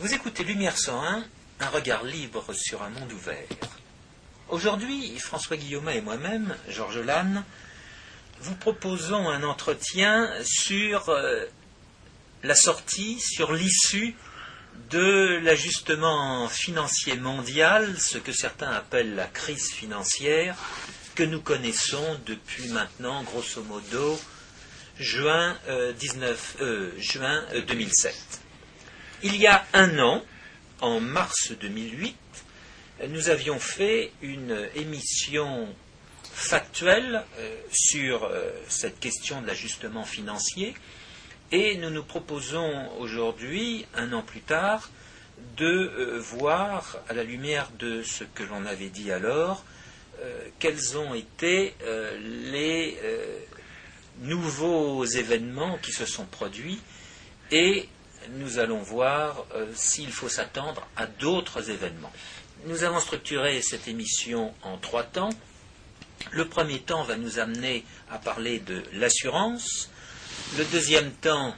Vous écoutez Lumière 101, un regard libre sur un monde ouvert. Aujourd'hui, François Guillaume et moi-même, Georges Lannes, vous proposons un entretien sur euh, la sortie, sur l'issue de l'ajustement financier mondial, ce que certains appellent la crise financière, que nous connaissons depuis maintenant, grosso modo, juin, 19, euh, juin 2007. Euh, Il y a un an, en mars 2008, nous avions fait une émission factuelle euh, sur cette question de l'ajustement financier et nous nous proposons aujourd'hui, un an plus tard, de voir, à la lumière de ce que l'on avait dit alors, quels ont été les nouveaux événements qui se sont produits et nous allons voir euh, s'il faut s'attendre à d'autres événements. Nous avons structuré cette émission en trois temps. Le premier temps va nous amener à parler de l'assurance. Le deuxième temps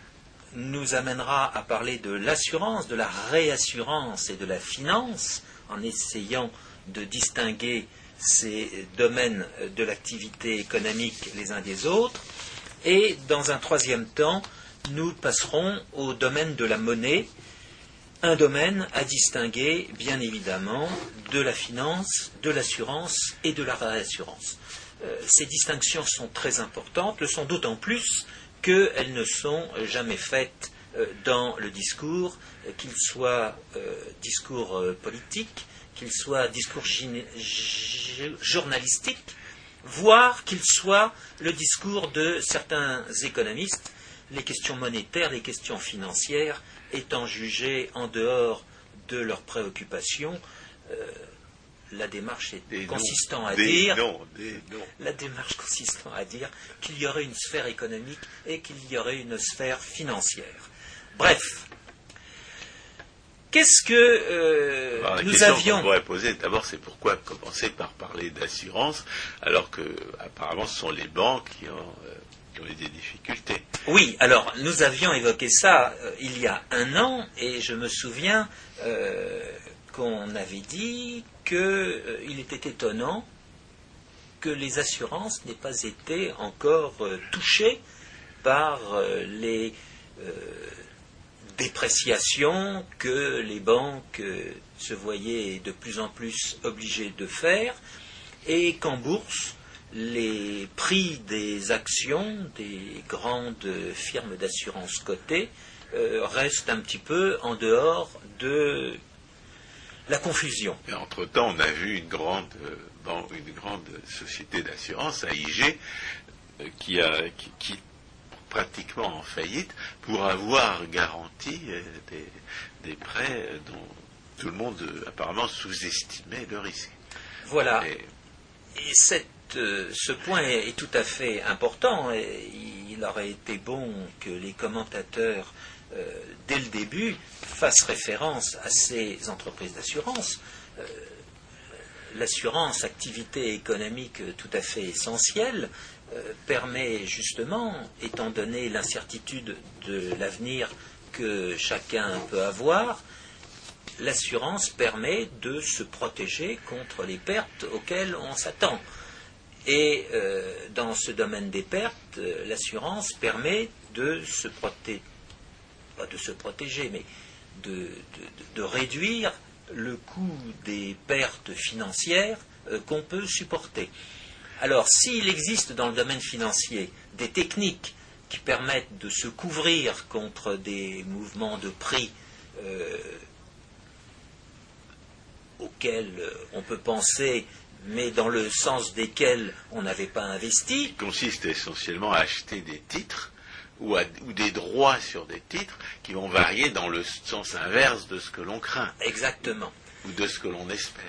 nous amènera à parler de l'assurance, de la réassurance et de la finance, en essayant de distinguer ces domaines de l'activité économique les uns des autres. Et dans un troisième temps, nous passerons au domaine de la monnaie, un domaine à distinguer, bien évidemment, de la finance, de l'assurance et de la réassurance. Euh, ces distinctions sont très importantes, le sont d'autant plus qu'elles ne sont jamais faites euh, dans le discours, euh, qu'il soit discours politique, qu'il soit discours journalistique, voire qu'il soit le discours de certains économistes, les questions monétaires, les questions financières étant jugées en dehors de leurs préoccupations. Euh, la démarche est consistant à dire la démarche consistant à dire qu'il y aurait une sphère économique et qu'il y aurait une sphère financière. Bref, Qu'est-ce que euh, Alors, la nous question avions qu'on pourrait poser d'abord, c'est pourquoi commencer par parler d'assurance, alors que apparemment ce sont les banques qui ont, euh, Oui, alors nous avions évoqué ça euh, il y a un an et je me souviens euh, qu'on avait dit qu'il était étonnant que les assurances n'aient pas été encore euh, touchées par euh, les euh, dépréciations que les banques euh, se voyaient de plus en plus obligées de faire et qu'en bourse, les prix des actions des grandes firmes d'assurance cotées euh, restent un petit peu en dehors de la confusion. Et entre-temps, on a vu une grande, euh, une grande société d'assurance, AIG, euh, qui, a, qui, pratiquement en faillite pour avoir garanti des, des prêts dont tout le monde apparemment sous-estimait le risque. Voilà. Et Et cette, euh, ce point est, tout à fait important. Et il aurait été bon que les commentateurs, euh, dès le début, fassent référence à ces entreprises d'assurance. Euh, L'assurance, activité économique tout à fait essentielle, permet justement, étant donné l'incertitude de l'avenir que chacun peut avoir, l'assurance permet de se protéger contre les pertes auxquelles on s'attend. Et euh, dans ce domaine des pertes, euh, l'assurance permet de se protéger, de mais de, réduire le coût des pertes financières euh, qu'on peut supporter. Alors, s'il existe dans le domaine financier des techniques qui permettent de se couvrir contre des mouvements de prix auxquels on peut penser, mais dans le sens desquels on n'avait pas investi, qui consiste essentiellement à acheter des titres ou, à- ou des droits sur des titres qui vont varier dans le sens inverse de ce que l'on craint exactement. ou de ce que l'on espère.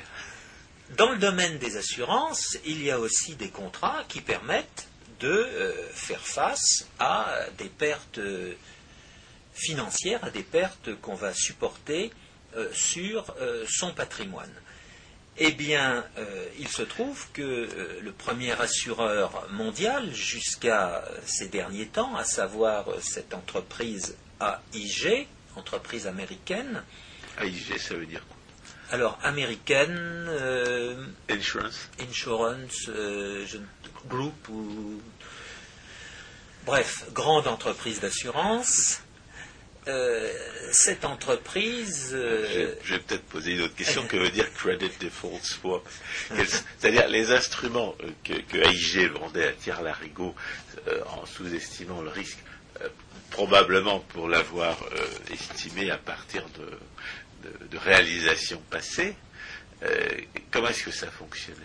Dans le domaine des assurances, il y a aussi des contrats qui permettent de euh, faire face à des pertes euh, financières, à des pertes qu'on va supporter euh, sur euh, son patrimoine. Eh bien, euh, il se trouve que euh, le premier assureur mondial jusqu'à ces derniers temps, à savoir euh, cette entreprise AIG, entreprise américaine, AIG, ça veut dire quoi? Alors, américaine, euh, Insurance insurance, euh, group ou. Bref, grande entreprise d'assurance. Euh, cette entreprise. euh, Je vais- peut-être poser une autre question. Que veut dire Credit Default Swap C'est-à-dire les instruments euh, que, que AIG vendait à Thierry Larigot euh, en sous-estimant le risque, probablement pour l'avoir estimé à partir de, de- de réalisations passées. comment est-ce que ça fonctionnait?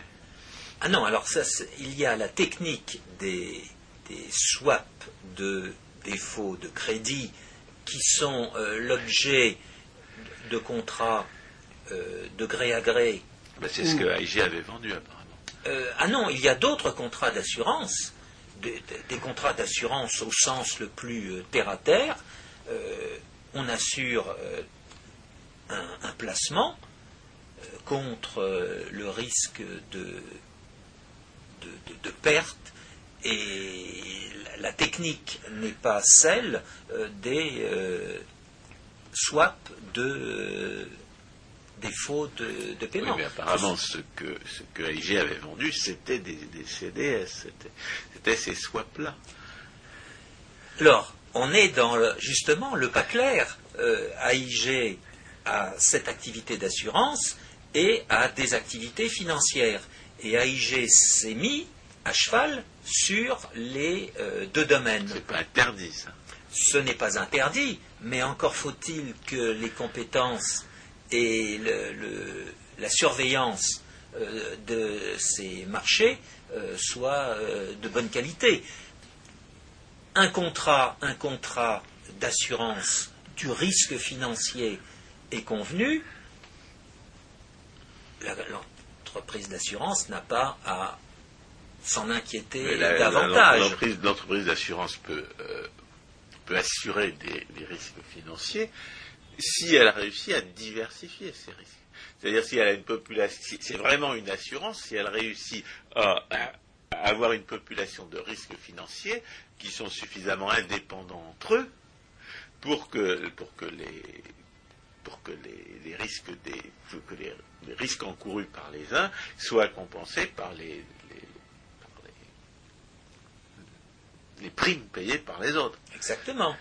Ah non, alors ça, il y a la technique des, des swaps de défauts de crédit qui sont euh, l'objet de contrats euh, de gré à gré. Ben, C'est ce que AIG avait vendu apparemment. Euh, ah non, il y a d'autres contrats d'assurance, des, contrats d'assurance au sens le plus euh, terre à terre. Euh, on assure euh, un, un placement euh, contre euh, le risque de, de, de- de perte et la, technique n'est pas celle euh, des euh, swaps de euh, défauts de, de Oui, paiement. mais apparemment, ce que, ce que AIG avait vendu, c'était des, des CDS, c'était- c'était ces swaps-là. Alors, on est dans le- justement le pas clair. Euh, AIG a cette activité d'assurance et a des activités financières. Et AIG s'est mis à cheval sur les euh, deux domaines. C'est pas interdit, ça. Ce n'est pas interdit, mais encore faut-il que les compétences et le- le- la surveillance euh, de ces marchés euh, soient de bonne qualité. Un contrat, un contrat d'assurance du risque financier est convenu, l'entreprise d'assurance n'a pas à s'en inquiéter la- davantage. L'entreprise l'entreprise d'assurance peut, euh, peut assurer des, des risques financiers si elle réussit à diversifier ces risques. C'est-à-dire si elle a une population, si c'est vraiment une assurance, si elle réussit à, à avoir une population de risques financiers qui sont suffisamment indépendants entre eux pour que, pour que les pour que les, les risques des que les, les risques encourus par les uns soient compensés par les, les- par les- primes payées par les autres. Exactement.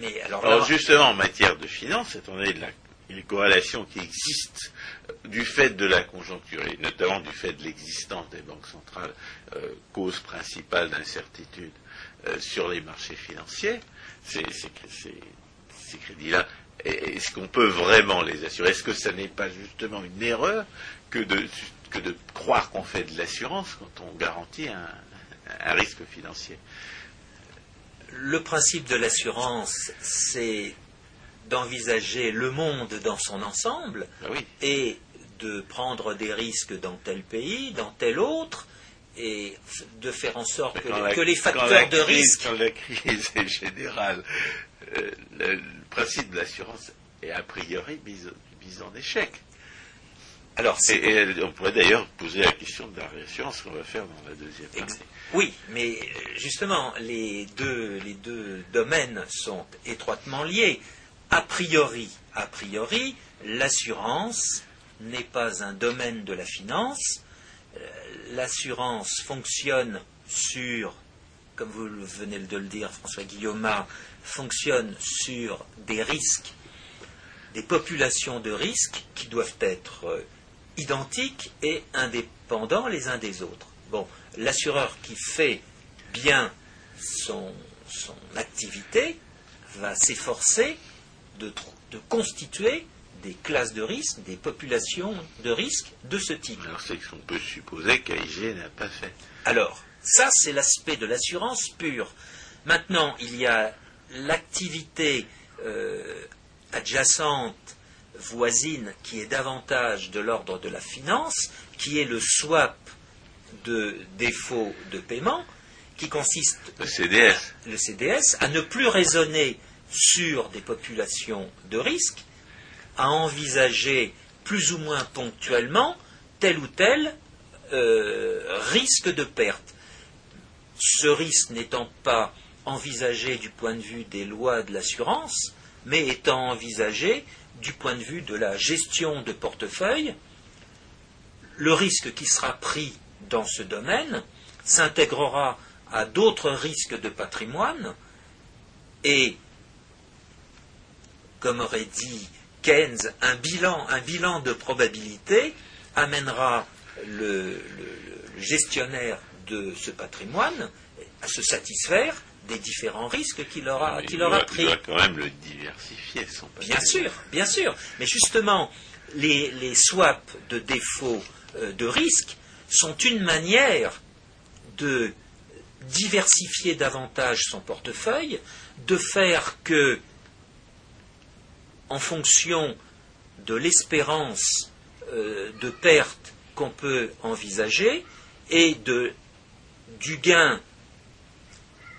Mais alors, justement, en matière de finance, étant donné la, une corrélation qui existe euh, du fait de la conjoncture et notamment du fait de l'existence des banques centrales, euh, cause principale d'incertitude euh, sur les marchés financiers, ces, ces cré- ces- ces crédits-là, est-ce qu'on peut vraiment les assurer? Est-ce que ça n'est pas justement une erreur que de, que de croire qu'on fait de l'assurance quand on garantit un, un risque financier? Le principe de l'assurance, c'est d'envisager le monde dans son ensemble Ben oui. et de prendre des risques dans tel pays, dans tel autre, et de faire en sorte que, les- la- que les quand facteurs de risque Quand la crise est générale, euh, le, le principe de l'assurance est a priori mis, mis en échec. Alors, Et, on pourrait d'ailleurs poser la question de la réassurance qu'on va faire dans la deuxième partie. Oui, mais euh, justement, les deux, les deux domaines sont étroitement liés. A priori, a priori, l'assurance n'est pas un domaine de la finance. Euh, L'assurance fonctionne sur, comme vous venez de le dire, François Guillaume, fonctionne sur des risques, des populations de risques qui doivent être euh, identiques et indépendants les uns des autres. Bon, l'assureur qui fait bien son, son activité va s'efforcer de, de constituer des classes de risque, des populations de risque de ce type. Alors c'est qu'on peut supposer qu'AIG n'a pas fait. Alors, ça, c'est l'aspect de l'assurance pure. Maintenant, il y a l'activité euh, adjacente, voisine, qui est davantage de l'ordre de la finance, qui est le swap de défaut de paiement, qui consiste, Le CDS, le CDS, à ne plus raisonner sur des populations de risque, à envisager plus ou moins ponctuellement tel ou tel euh, risque de perte. Ce risque n'étant pas envisagé du point de vue des lois de l'assurance, mais étant envisagé du point de vue de la gestion de portefeuille, le risque qui sera pris dans ce domaine s'intégrera à d'autres risques de patrimoine et, comme aurait dit Keynes, un bilan, un bilan de probabilité amènera le, gestionnaire de ce patrimoine à se satisfaire des différents risques qu'il aura, qu'il aura pris. Il doit quand même le diversifier, son patrimoine. Bien sûr, bien sûr. Mais justement, les, les swaps de défaut euh, de risque sont une manière de diversifier davantage son portefeuille, de faire que, en fonction de l'espérance euh, de perte qu'on peut envisager et de, du gain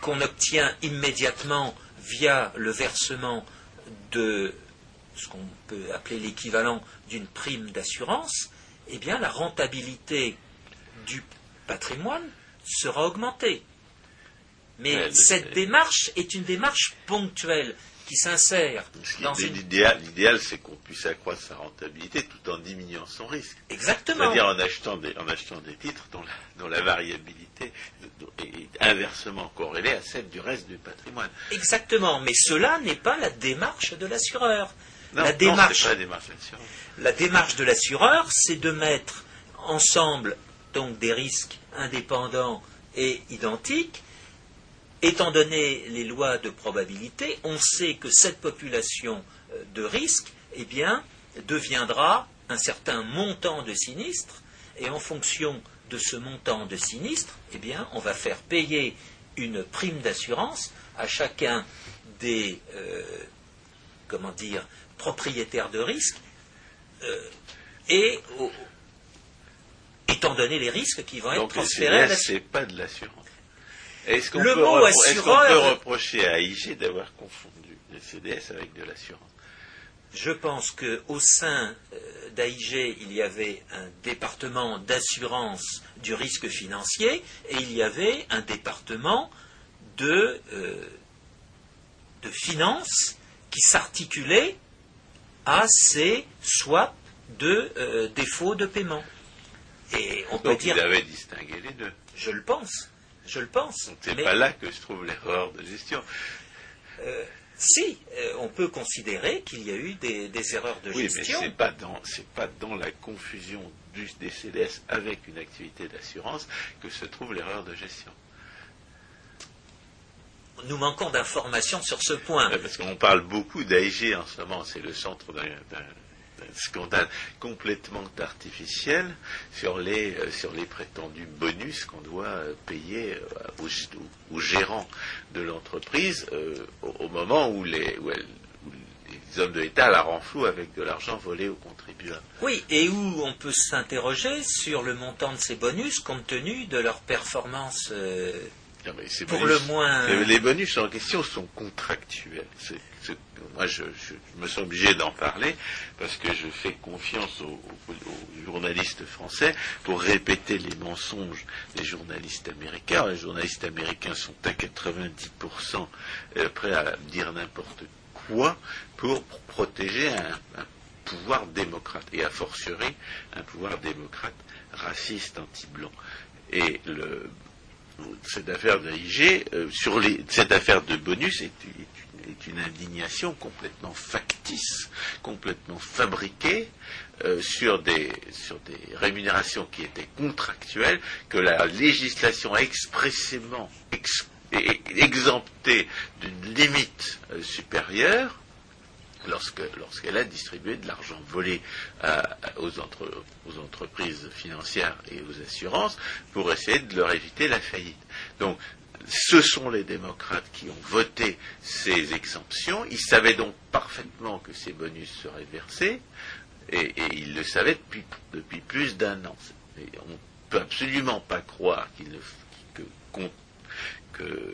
qu'on obtient immédiatement via le versement de ce qu'on peut appeler l'équivalent d'une prime d'assurance, eh bien la rentabilité du patrimoine sera augmentée. Mais cette démarche est une démarche ponctuelle qui s'insère dans une... L'idéal, c'est qu'on puisse accroître sa rentabilité tout en diminuant son risque. Exactement. C'est-à-dire en achetant des, en achetant des titres dont la, variabilité est inversement corrélée à celle du reste du patrimoine. Exactement, mais cela n'est pas la démarche de l'assureur. La démarche, pas la démarche, la démarche de l'assureur, c'est de mettre ensemble donc des risques indépendants et identiques Étant donné les lois de probabilité, on sait que cette population euh, de risque eh bien, deviendra un certain montant de sinistre, et en fonction de ce montant de sinistre, eh bien, on va faire payer une prime d'assurance à chacun des euh, comment dire, propriétaires de risque, euh, et étant donné les risques qui vont être transférés pas de l'assurance. Est-ce qu'on peut, reprocher à IG d'avoir confondu le CDS avec de l'assurance? Je pense qu'au sein euh, d'AIG, il y avait un département d'assurance du risque financier et il y avait un département de, euh, de finances qui s'articulait à ces swaps de euh, défauts de paiement. Et on peut dire. Il avait distingué les deux. Je le pense. Je le pense. C'est pas là que se trouve l'erreur de gestion. Euh, si, euh, on peut considérer qu'il y a eu des, erreurs de gestion. Oui, mais pas dans pas dans la confusion du, des CDS avec une activité d'assurance que se trouve l'erreur de gestion. Nous manquons d'informations sur ce point. parce qu'on parle beaucoup d'AIG en ce moment, c'est le centre d'un scandale complètement artificiel sur les, euh, sur les prétendus bonus qu'on doit euh, payer euh, aux, gérants de l'entreprise au, moment où les, les hommes de l'État la renflouent avec de l'argent volé aux contribuables. Oui, et où on peut s'interroger sur le montant de ces bonus compte tenu de leur performance. Pour le moins. Les bonus en question sont contractuels moi, je, me sens obligé d'en parler parce que je fais confiance aux, journalistes français pour répéter les mensonges des journalistes américains. Les journalistes américains sont à 90% euh, prêts à dire n'importe quoi pour, protéger un, pouvoir démocrate et a fortiori un pouvoir démocrate raciste anti-blanc. Et cette affaire euh, cette de bonus est, une indignation complètement factice, complètement fabriquée euh, sur, des, rémunérations qui étaient contractuelles, que la législation a expressément exempté d'une limite euh, supérieure lorsqu'elle a distribué de l'argent volé aux, aux, entreprises financières et aux assurances pour essayer de leur éviter la faillite. Donc ce sont les démocrates qui ont voté ces exemptions. Ils savaient donc parfaitement que ces bonus seraient versés, et, ils le savaient depuis, plus d'un an. on ne peut absolument pas croire que,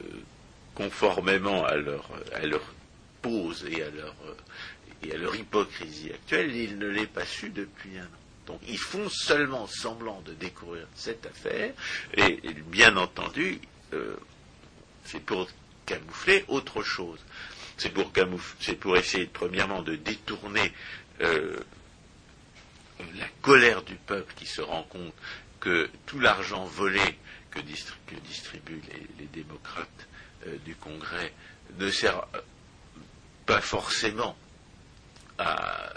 conformément à leur, et à leur, et à leur hypocrisie actuelle, ils ne l'aient pas su depuis un an. Donc ils font seulement semblant de découvrir cette affaire, et, bien entendu, euh, c'est pour camoufler autre chose. c'est pour, pour essayer premièrement de détourner euh, la colère du peuple qui se rend compte que tout l'argent volé que, distribuent les, démocrates euh, du Congrès ne sert pas forcément à,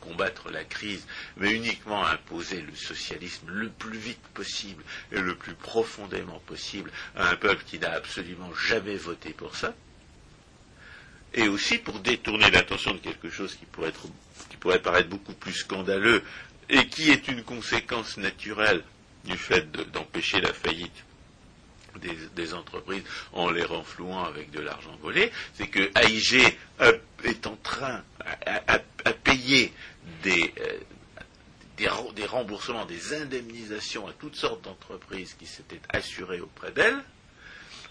combattre la crise, mais uniquement à imposer le socialisme le plus vite possible et le plus profondément possible à un peuple qui n'a absolument jamais voté pour ça, et aussi pour détourner l'attention de quelque chose qui pourrait, être, qui pourrait paraître beaucoup plus scandaleux et qui est une conséquence naturelle du fait d'empêcher la faillite des, entreprises en les renflouant avec de l'argent volé, c'est que AIG est en train à, payer des, euh, des, remboursements, des indemnisations à toutes sortes d'entreprises qui s'étaient assurées auprès d'elles,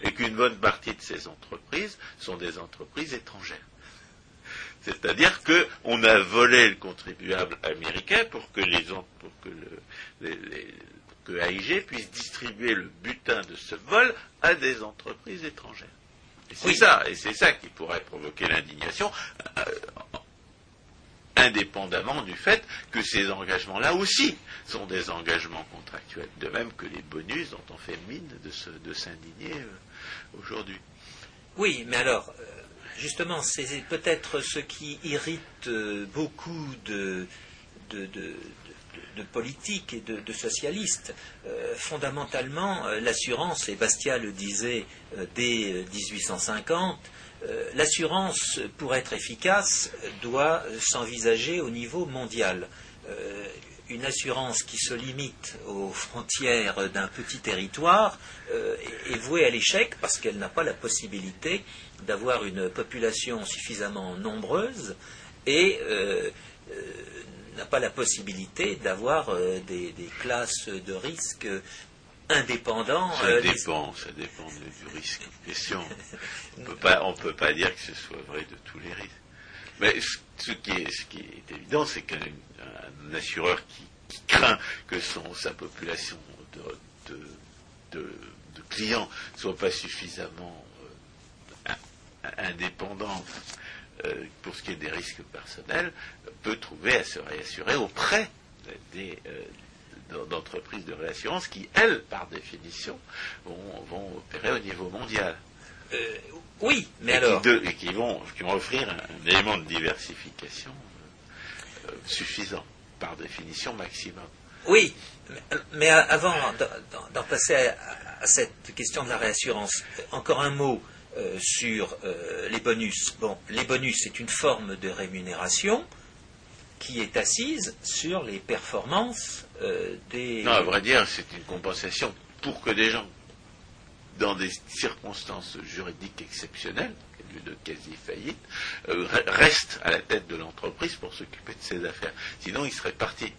et qu'une bonne partie de ces entreprises sont des entreprises étrangères. C'est-à-dire qu'on a volé le contribuable américain pour que les, pour que les, que AIG puisse distribuer le butin de ce vol à des entreprises étrangères. Et c'est ça, et c'est ça qui pourrait provoquer l'indignation, euh, indépendamment du fait que ces engagements-là aussi sont des engagements contractuels, de même que les bonus dont on fait mine de, s'indigner euh, aujourd'hui. Oui, mais alors, euh, justement, c'est peut-être ce qui irrite beaucoup de, de politique et de, socialistes. Euh, fondamentalement, euh, l'assurance, et Bastia le disait euh, dès 1850, l'assurance, pour être efficace, doit s'envisager au niveau mondial. une assurance qui se limite aux frontières d'un petit territoire est vouée à l'échec parce qu'elle n'a pas la possibilité d'avoir une population suffisamment nombreuse et n'a pas la possibilité d'avoir euh, des, classes de risque indépendants. Ça euh, dépend, ça dépend du risque en question. On ne peut pas dire que ce soit vrai de tous les risques. Mais ce, qui, est, évident, c'est qu'un assureur qui, craint que son, sa population de, clients ne soit pas suffisamment euh, indépendante euh, pour ce qui est des risques personnels, peut trouver à se réassurer auprès des euh, d'entreprises de réassurance qui, elles, par définition, vont, opérer au niveau mondial. Euh, oui, mais alors. et qui vont, qui vont offrir un, élément de diversification suffisant, par définition maximum. Oui, mais, avant d'en passer à, cette question de la réassurance, encore un mot euh, sur euh, les bonus. Bon, les bonus, c'est une forme de rémunération qui est assise sur les performances euh, des. Non, à vrai dire, c'est une compensation pour que des gens, dans des circonstances juridiques exceptionnelles, de quasi-faillite, restent à la tête de l'entreprise pour s'occuper de ses affaires. Sinon, ils seraient partis.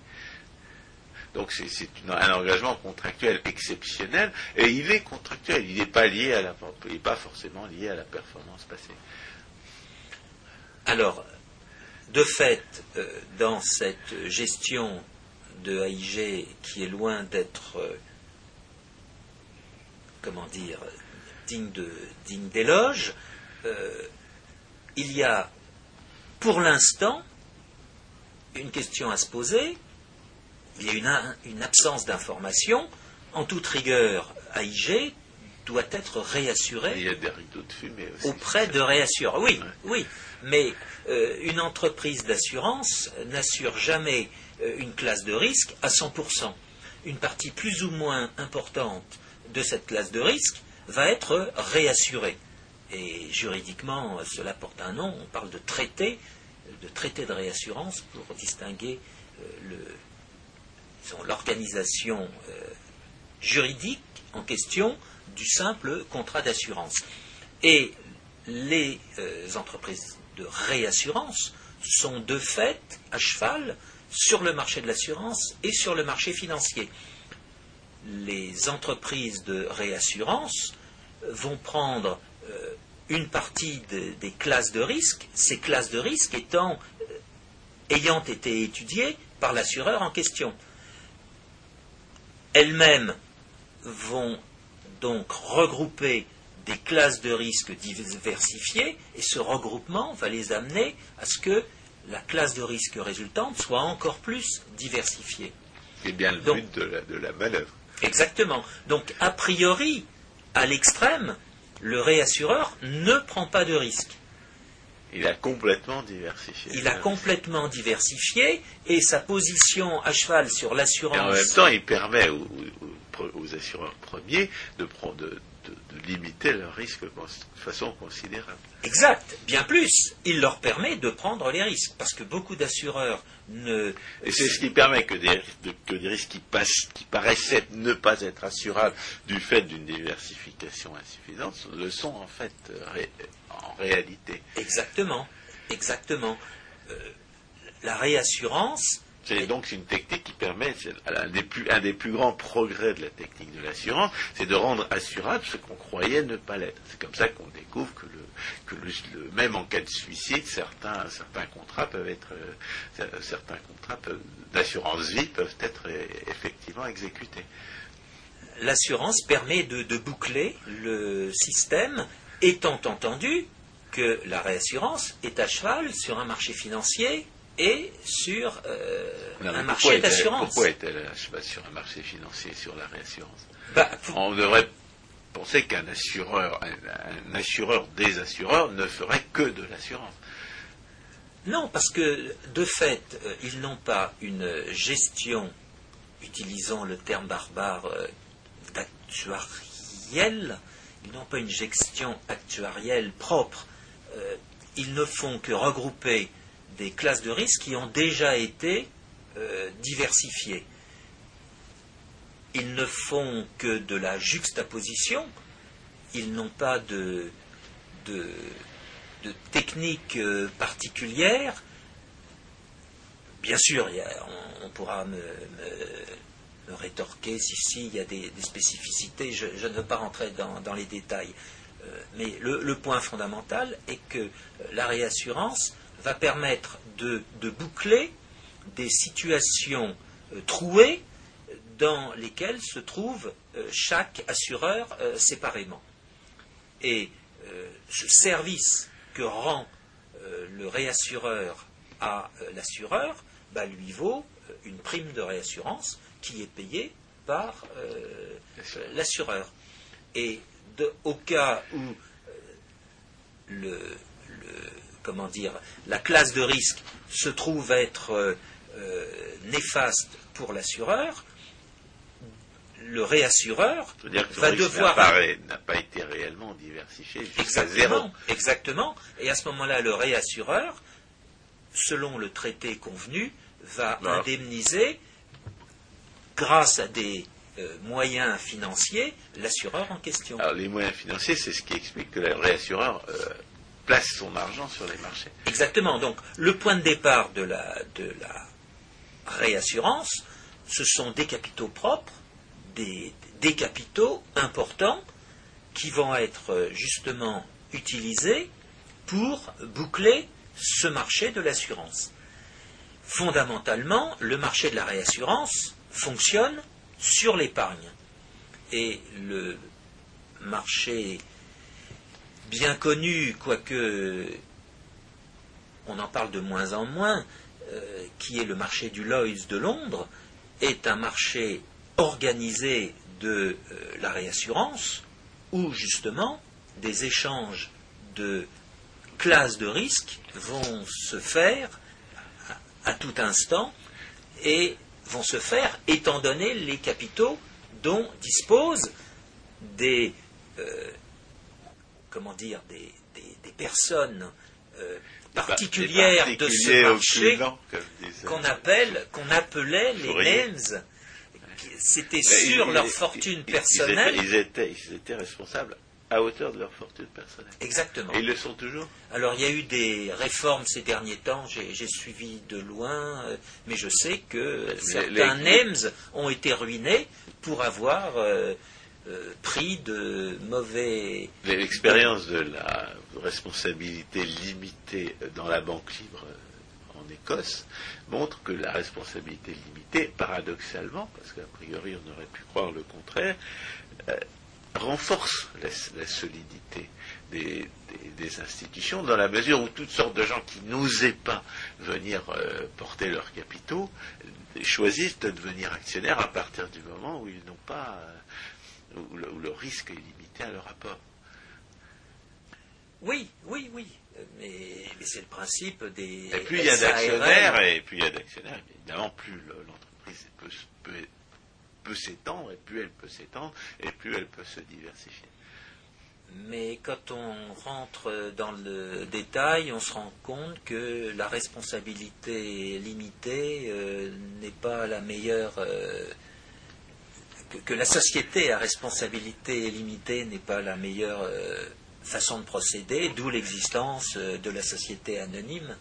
Donc c'est un engagement contractuel exceptionnel, et il est contractuel, il n'est pas lié à la, il pas forcément lié à la performance passée. Alors, de fait, euh, dans cette gestion de AIG qui est loin d'être, euh, comment dire, digne d'éloge, euh, il y a pour l'instant une question à se poser il y a une, absence d'information. En toute rigueur, AIG doit être réassuré. Il y a des rideaux de fumée aussi. Auprès de réassureurs. Oui, oui. Mais euh, une entreprise d'assurance n'assure jamais euh, une classe de risque à 100%. Une partie plus ou moins importante de cette classe de risque va être réassurée. Et juridiquement, cela porte un nom. On parle de traité, de traité de réassurance pour distinguer euh, le, l'organisation euh, juridique en question du simple contrat d'assurance. Et les euh, entreprises de réassurance sont de fait à cheval sur le marché de l'assurance et sur le marché financier. Les entreprises de réassurance vont prendre euh, une partie des classes de risque, ces classes de risque ayant été étudiées par l'assureur en question elles-mêmes vont donc regrouper des classes de risques diversifiées et ce regroupement va les amener à ce que la classe de risque résultante soit encore plus diversifiée. C'est bien le but de la, de la manœuvre. Exactement. Donc, a priori, à l'extrême, le réassureur ne prend pas de risque. Il a complètement diversifié. Il a complètement diversifié et sa position à cheval sur l'assurance. Et en même temps, il permet aux, assureurs premiers de, de, limiter leur risque de façon considérable. Exact. Bien plus, il leur permet de prendre les risques parce que beaucoup d'assureurs ne. Et c'est ce qui permet que des, que des risques qui, passent, qui paraissaient ne pas être assurables du fait d'une diversification insuffisante le sont en fait en réalité. Exactement, exactement. Euh, la réassurance. C'est donc une technique qui permet, un des, plus, grands progrès de la technique de l'assurance, c'est de rendre assurable ce qu'on croyait ne pas l'être. C'est comme ça qu'on découvre que, même en cas de suicide, certains, contrats peuvent être, euh, certains contrats d'assurance vie peuvent être euh, effectivement exécutés l'assurance permet de, boucler le système, étant entendu que la réassurance est à cheval sur un marché financier et sur euh, un marché d'assurance. Pourquoi est-elle cheval sur un marché financier, sur la réassurance bah, On devrait penser qu'un assureur, un, assureur des assureurs ne ferait que de l'assurance. Non, parce que de fait, euh, ils n'ont pas une gestion, utilisons le terme barbare, euh, d'actuariel, ils n'ont pas une gestion actuarielle propre euh, ils ne font que regrouper des classes de risques qui ont déjà été euh, diversifiées. Ils ne font que de la juxtaposition, ils n'ont pas de, de, technique euh, particulière. Bien sûr, on, pourra me, rétorquer si, si, il y a des, spécificités, je, ne veux pas rentrer dans les détails. Euh, mais le, point fondamental est que la réassurance va permettre de, boucler des situations euh, trouées dans lesquelles se trouve chaque assureur séparément. Et ce service que rend le réassureur à l'assureur bah, lui vaut une prime de réassurance qui est payée par l'assureur. Et au cas où euh, comment dire, la classe de risque se trouve être euh, euh, néfaste pour l'assureur, le réassureur va devoir n'a pas été réellement diversifié exactement, exactement. Et à ce moment-là, le réassureur, selon le traité convenu, va indemniser grâce à des euh, moyens financiers l'assureur en question. Alors les moyens financiers, c'est ce qui explique que le réassureur euh, place son argent sur les marchés. Exactement. Donc le point de départ de la, réassurance, ce sont des capitaux propres, des, des capitaux importants qui vont être euh, justement utilisés pour boucler ce marché de l'assurance. Fondamentalement, le marché de la réassurance fonctionne sur l'épargne. Et le marché bien connu, quoique on en parle de moins en moins, euh, qui est le marché du Lloyds de Londres, est un marché organisé de euh, la réassurance, où justement des échanges de classes de risques vont se faire à tout instant et vont se faire étant donné les capitaux dont disposent des euh, comment dire des, personnes euh, particulières de ce marché qu'on appelle qu'on appelait les names c'était sur leur fortune personnelle. ils étaient, ils étaient responsables à hauteur de leur fortune personnelle. Exactement. Et ils le sont toujours Alors il y a eu des réformes ces derniers temps, j'ai suivi de loin, euh, mais je sais que certains NEMS ont été ruinés pour avoir euh, euh, de mauvais... L'expérience de la responsabilité limitée dans la banque libre en Écosse montre que la responsabilité limitée, paradoxalement, parce qu'a priori on aurait pu croire le contraire, renforce la, solidité des, institutions dans la mesure où toutes sortes de gens qui n'osaient pas venir euh, porter leurs capitaux choisissent de devenir actionnaires à partir du moment où ils n'ont pas euh, où, le, risque est limité à leur apport. Oui, oui, oui. Mais, c'est le principe des. Et plus il y a d'actionnaires, et plus il y a d'actionnaires, évidemment, plus l'entreprise peut, peut s'étendre, et plus elle peut s'étendre, et plus elle peut se diversifier. Mais quand on rentre dans le détail, on se rend compte que la responsabilité limitée euh, n'est pas la meilleure. Euh, que, la société à responsabilité limitée n'est pas la meilleure euh, façon de procéder, d'où l'existence de la société anonyme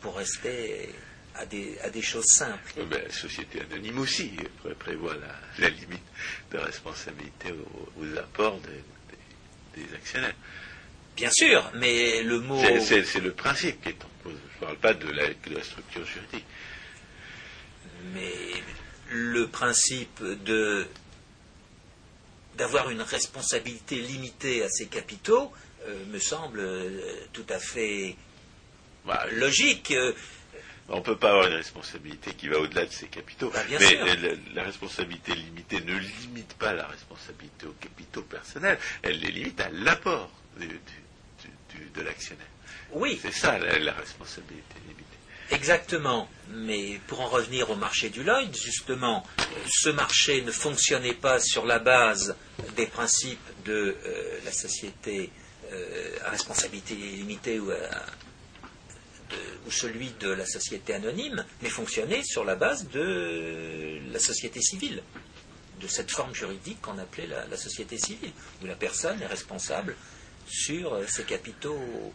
pour rester à des, à des choses simples. Ben, la société anonyme aussi prévoit la, limite de responsabilité aux, apports des, actionnaires. Bien sûr, mais le mot. C'est le principe qui est en cause. Je ne parle pas de la, de la, structure juridique. Mais le principe de d'avoir une responsabilité limitée à ses capitaux euh, me semble euh, tout à fait bah, logique. On ne peut pas avoir une responsabilité qui va au-delà de ses capitaux. Bah, mais la, responsabilité limitée ne limite pas la responsabilité aux capitaux personnels, elle les limite à l'apport de l'actionnaire. Oui. C'est ça la, responsabilité limitée. Exactement. Mais pour en revenir au marché du Lloyd, justement, ce marché ne fonctionnait pas sur la base des principes de euh, la société euh, à responsabilité limitée ou à celui de la société anonyme, mais fonctionnait sur la base de la société civile, de cette forme juridique qu'on appelait la, société civile, où la personne est responsable sur euh, ses capitaux,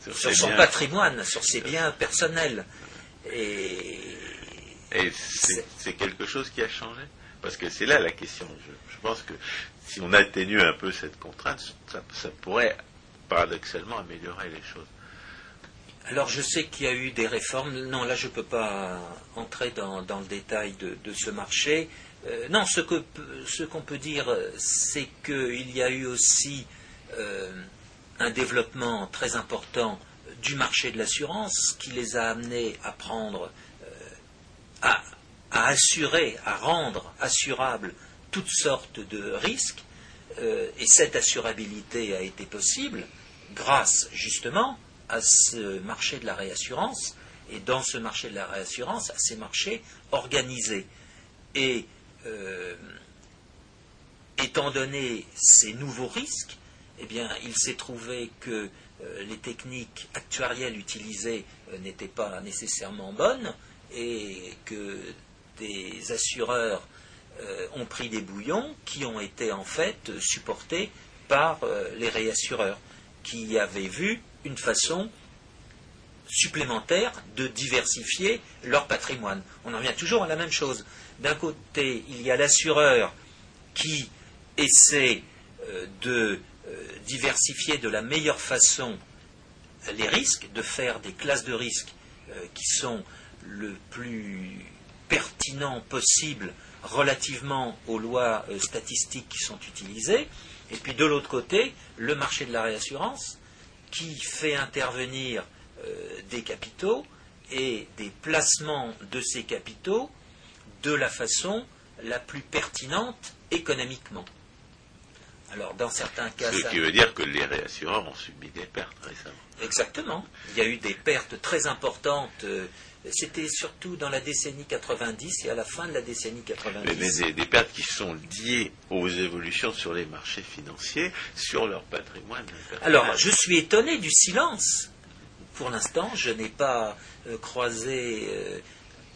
sur, son patrimoine, sur ses biens personnels. Et, c'est quelque chose qui a changé? Parce que c'est là la question. Je, pense que si on atténue un peu cette contrainte, ça pourrait paradoxalement améliorer les choses. Alors je sais qu'il y a eu des réformes. Non, là je ne peux pas entrer dans, le détail de, ce marché. Euh, non, ce qu'on ce peut dire, c'est qu'il y a eu aussi euh, un développement très important du marché de l'assurance qui les a amenés à prendre, euh, à, assurer, à rendre assurables toutes sortes de risques. et cette assurabilité a été possible grâce justement à ce marché de la réassurance, et dans ce marché de la réassurance, à ces marchés organisés. Et euh, étant donné ces nouveaux risques, eh bien, il s'est trouvé que euh, les techniques actuarielles utilisées euh, n'étaient pas nécessairement bonnes et que des assureurs ont pris des bouillons qui ont été en fait supportés par les réassureurs qui avaient vu une façon supplémentaire de diversifier leur patrimoine. On en vient toujours à la même chose. D'un côté, il y a l'assureur qui essaie euh, de euh, diversifier de la meilleure façon les risques, de faire des classes de risques euh, qui sont le plus pertinent possible relativement aux lois statistiques qui sont utilisées. Et puis de l'autre côté, le marché de la réassurance qui fait intervenir euh, des capitaux et des placements de ces capitaux de la façon la plus pertinente économiquement. Alors, dans certains cas. Ce qui veut dire que les réassureurs ont subi des pertes récemment. Exactement. Il y a eu des pertes très importantes. Euh, c'était surtout dans la décennie 90 et à la fin de la décennie 90. Mais des, pertes qui sont liées aux évolutions sur les marchés financiers, sur leur patrimoine. Alors, je suis étonné du silence. Pour l'instant, je n'ai pas euh, croisé euh,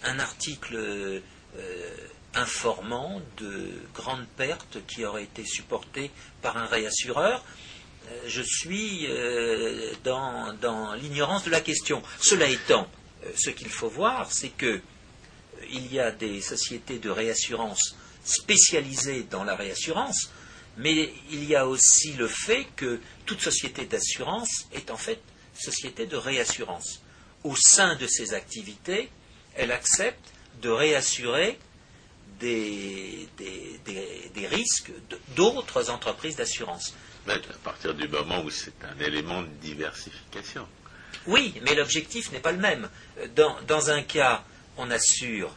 un article informant de grandes pertes qui auraient été supportées par un réassureur. je suis dans l'ignorance de la question. Cela étant, euh, ce qu'il faut voir, c'est qu'il euh, y a des sociétés de réassurance spécialisées dans la réassurance, mais il y a aussi le fait que toute société d'assurance est en fait société de réassurance. Au sein de ses activités, elle accepte de réassurer des, des, risques d'autres entreprises d'assurance. À partir du moment où c'est un élément de diversification. Oui, mais l'objectif n'est pas le même. Dans, dans, un cas, on assure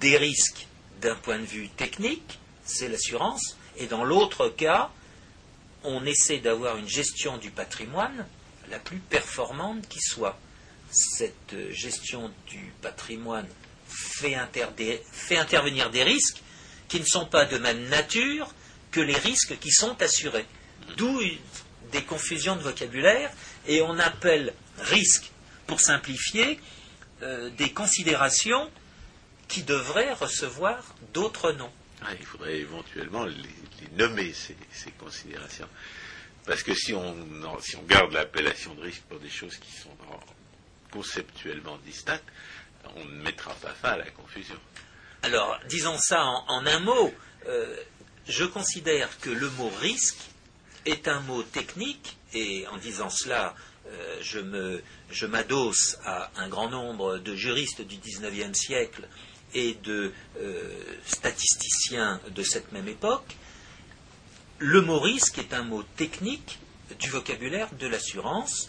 des risques d'un point de vue technique, c'est l'assurance, et dans l'autre cas, on essaie d'avoir une gestion du patrimoine la plus performante qui soit. Cette gestion du patrimoine fait, intervenir des risques qui ne sont pas de même nature que les risques qui sont assurés. D'où des confusions de vocabulaire, et on appelle risque, pour simplifier, euh, des considérations qui devraient recevoir d'autres noms. Ah, il faudrait éventuellement les, nommer, ces, considérations. Parce que si on, si on garde l'appellation de risque pour des choses qui sont conceptuellement distinctes, on ne mettra pas fin à la confusion. Alors, disons ça en, un mot. Euh, je considère que le mot risque est un mot technique, et en disant cela, euh, je, m'adosse à un grand nombre de juristes du XIXe siècle et de euh, statisticiens de cette même époque, le mot risque est un mot technique du vocabulaire de l'assurance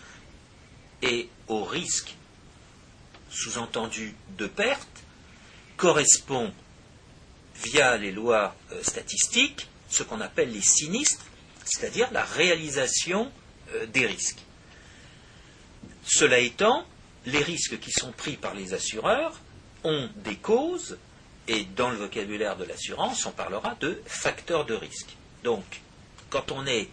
et au risque sous-entendu de perte, correspond, via les lois euh, statistiques, ce qu'on appelle les sinistres, c'est-à-dire la réalisation euh, des risques. Cela étant, les risques qui sont pris par les assureurs ont des causes, et dans le vocabulaire de l'assurance, on parlera de facteurs de risque. Donc, quand on est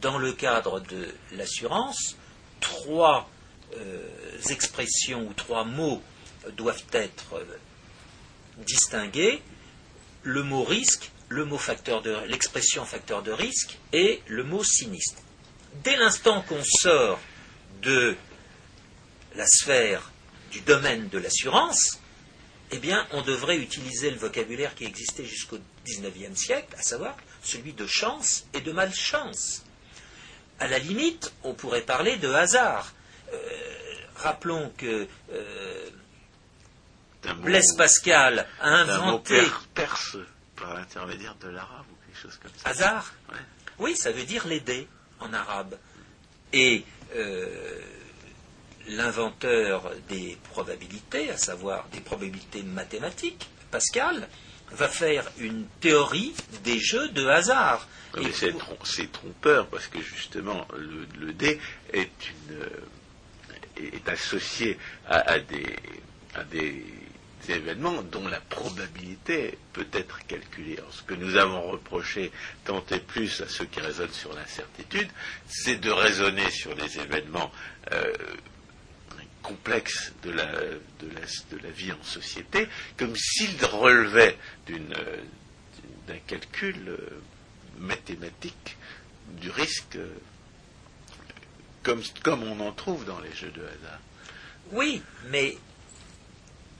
dans le cadre de l'assurance, trois expressions ou trois mots doivent être euh, distingués le mot risque, l'expression facteur de risque et le mot sinistre. Dès l'instant qu'on sort de la sphère du domaine de l'assurance, eh bien, on devrait utiliser le vocabulaire qui existait jusqu'au XIXe siècle, à savoir celui de chance et de malchance. À la limite, on pourrait parler de hasard. Euh, rappelons que euh, Blaise Pascal a inventé. perse par l'intermédiaire de l'arabe ou quelque chose comme ça. Hasard Oui, ça veut dire l'aider en arabe. Et euh, l'inventeur des probabilités, à savoir des probabilités mathématiques, Pascal, va faire une théorie des jeux de hasard. Mais c'est trompeur parce que justement le, dé est, une, est associé à, des, des événements dont la probabilité peut être calculée. ce que nous avons reproché tant et plus à ceux qui raisonnent sur l'incertitude, c'est de raisonner sur les événements euh, complexes de la, de la, vie en société comme s'ils relevaient d'un calcul euh, mathématique du risque euh, comme, comme on en trouve dans les jeux de hasard. Oui, mais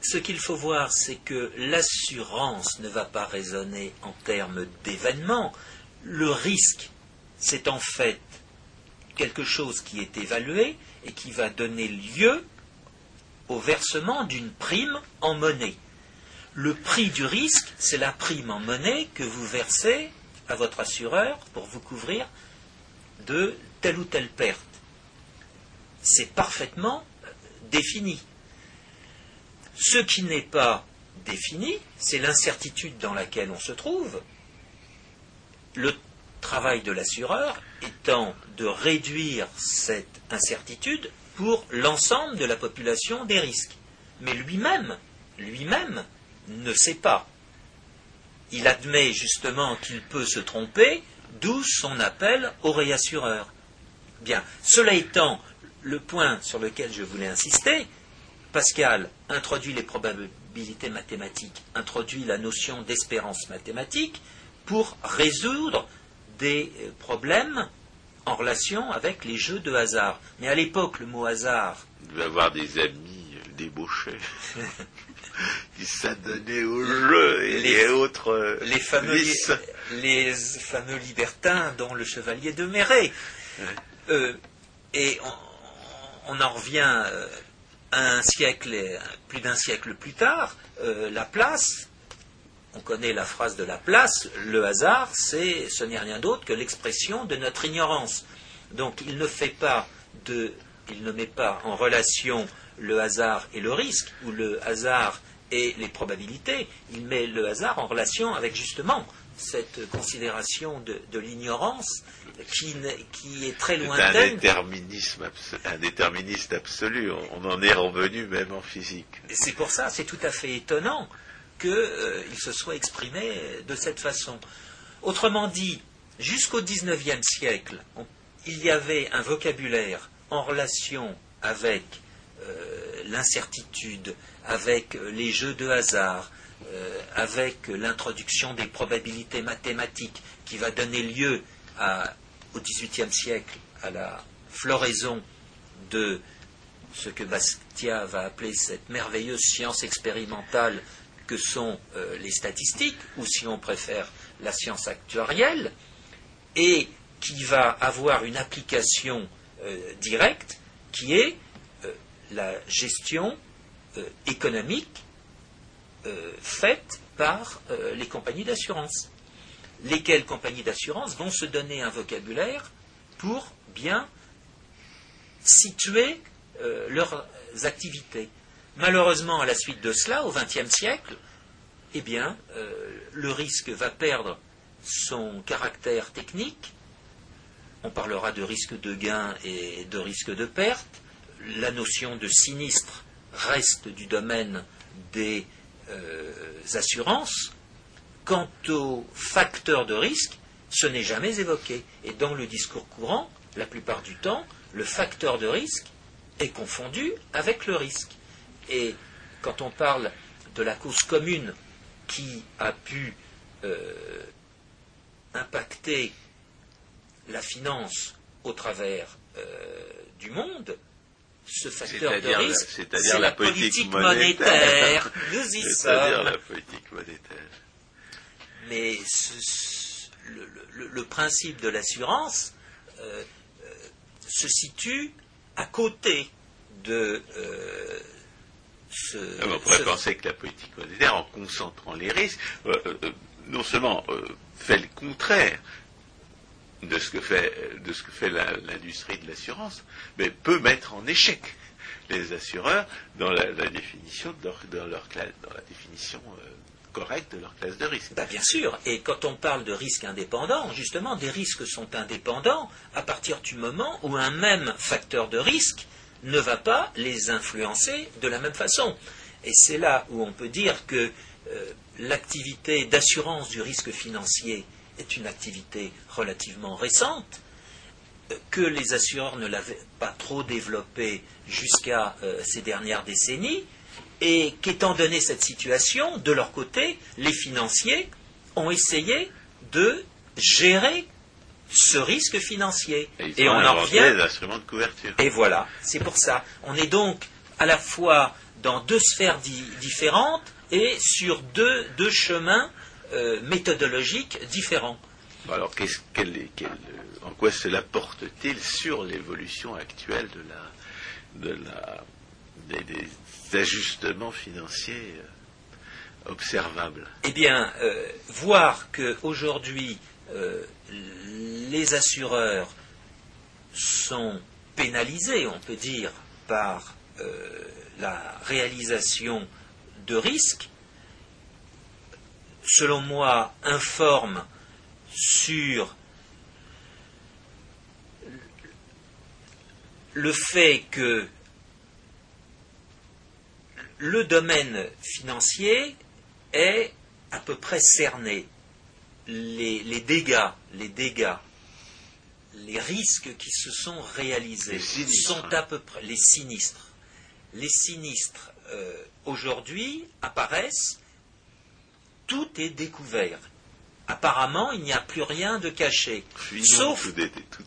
ce qu'il faut voir, c'est que l'assurance ne va pas raisonner en termes d'événements. Le risque, c'est en fait quelque chose qui est évalué et qui va donner lieu au versement d'une prime en monnaie. Le prix du risque, c'est la prime en monnaie que vous versez à votre assureur pour vous couvrir de telle ou telle perte. C'est parfaitement défini. Ce qui n'est pas défini, c'est l'incertitude dans laquelle on se trouve. Le travail de l'assureur étant de réduire cette incertitude pour l'ensemble de la population des risques. Mais lui-même, lui-même ne sait pas. Il admet justement qu'il peut se tromper, d'où son appel au réassureur. Bien, cela étant, le point sur lequel je voulais insister, Pascal introduit les probabilités mathématiques, introduit la notion d'espérance mathématique pour résoudre des euh, problèmes en relation avec les jeux de hasard. Mais à l'époque, le mot hasard. Il devait avoir des amis euh, débauchés qui s'adonnaient aux jeux et les, autres. Euh, les, fameux, les fameux libertins, dont le chevalier de Méret. et on, en revient un siècle, plus d'un siècle plus tard, euh, Laplace on connaît la phrase de la place, le hasard, c'est, ce n'est rien d'autre que l'expression de notre ignorance. Donc il ne fait pas de, il ne met pas en relation le hasard et le risque, ou le hasard et les probabilités, il met le hasard en relation avec justement cette considération de, l'ignorance qui, qui, est très lointaine. C'est un déterminisme, un déterministe absolu. On, en est revenu même en physique. C'est pour ça, c'est tout à fait étonnant qu'il euh, se soit exprimé de cette façon. Autrement dit, jusqu'au XIXe siècle, il y avait un vocabulaire en relation avec euh, l'incertitude, avec les jeux de hasard, euh, avec l'introduction des probabilités mathématiques qui va donner lieu au XVIIIe siècle à la floraison de ce que Bastia va appeler cette merveilleuse science expérimentale que sont euh, les statistiques, ou si on préfère la science actuarielle, et qui va avoir une application euh, directe qui est la gestion économique faite par les compagnies d'assurance. Lesquelles compagnies d'assurance vont se donner un vocabulaire pour bien situer leurs activités. Malheureusement, à la suite de cela, au XXe siècle, eh bien, euh, le risque va perdre son caractère technique. On parlera de risque de gain et de risque de perte. La notion de sinistre reste du domaine des euh, assurances. Quant aux facteurs de risque, ce n'est jamais évoqué. Et dans le discours courant, la plupart du temps, le facteur de risque est confondu avec le risque. Et quand on parle de la cause commune qui a pu euh, impacter la finance au travers euh, du monde, ce facteur de risque, c'est la, politique, monétaire. Nous y C'est-à-dire la politique monétaire. Mais le, principe de l'assurance euh, se situe à côté de ah, on pourrait penser que la politique monétaire, en concentrant les risques, euh, euh, non seulement euh, fait le contraire de ce que fait, l'industrie de l'assurance, mais peut mettre en échec les assureurs dans la, définition correcte de leur classe de risque. Bah, bien sûr, et quand on parle de risques indépendants, justement, des risques sont indépendants à partir du moment où un même facteur de risque ne va pas les influencer de la même façon. Et c'est là où on peut dire que euh, l'activité d'assurance du risque financier est une activité relativement récente, euh, que les assureurs ne l'avaient pas trop développée jusqu'à euh, ces dernières décennies, et qu'étant donné cette situation, de leur côté, les financiers ont essayé de gérer ce risque financier. Et, on en revient. De couverture. Et voilà, c'est pour ça. On est donc à la fois dans deux sphères différentes et sur deux, deux chemins euh, méthodologiques différents. Alors, en quoi cela porte-t-il sur l'évolution actuelle de la, de la, des, ajustements financiers euh, observables? Eh bien, euh, voir qu'aujourd'hui, les assureurs sont pénalisés, on peut dire, par euh, la réalisation de risques, selon moi, informe sur le fait que le domaine financier est à peu près cerné. les dégâts, les dégâts les risques qui se sont réalisés sont à peu près les sinistres. Les sinistres euh, aujourd'hui apparaissent, tout est découvert. Apparemment, il n'y a plus rien de caché. sauf tout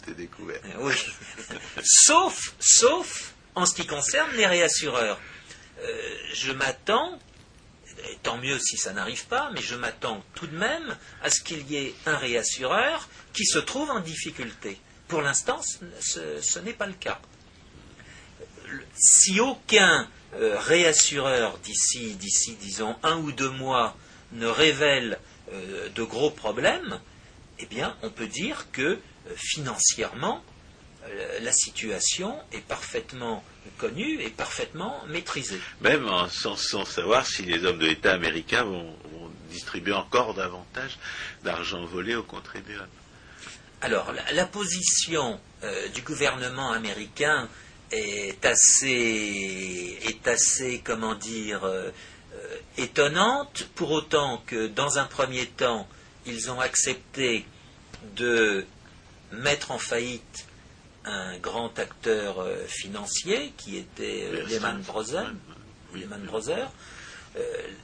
est, découvert. Euh, oui. sauf, sauf en ce qui concerne les réassureurs. Euh, je m'attends, tant mieux si ça n'arrive pas, mais je m'attends tout de même à ce qu'il y ait un réassureur qui se trouve en difficulté. Pour l'instant, ce, n'est pas le cas. Si aucun euh, réassureur d'ici, d'ici, disons, un ou deux mois, ne révèle de gros problèmes, eh bien, on peut dire que financièrement, la situation est parfaitement connue et parfaitement maîtrisée. Même sans, savoir si les hommes de l'État américains vont, distribuer encore davantage d'argent volé aux contribuables. Alors, la, position euh, du gouvernement américain est assez, est assez comment dire, euh, euh, étonnante, pour autant que dans un premier temps, ils ont accepté de mettre en faillite un grand acteur euh, financier qui était euh, Lehman Brothers. Lehman Brothers.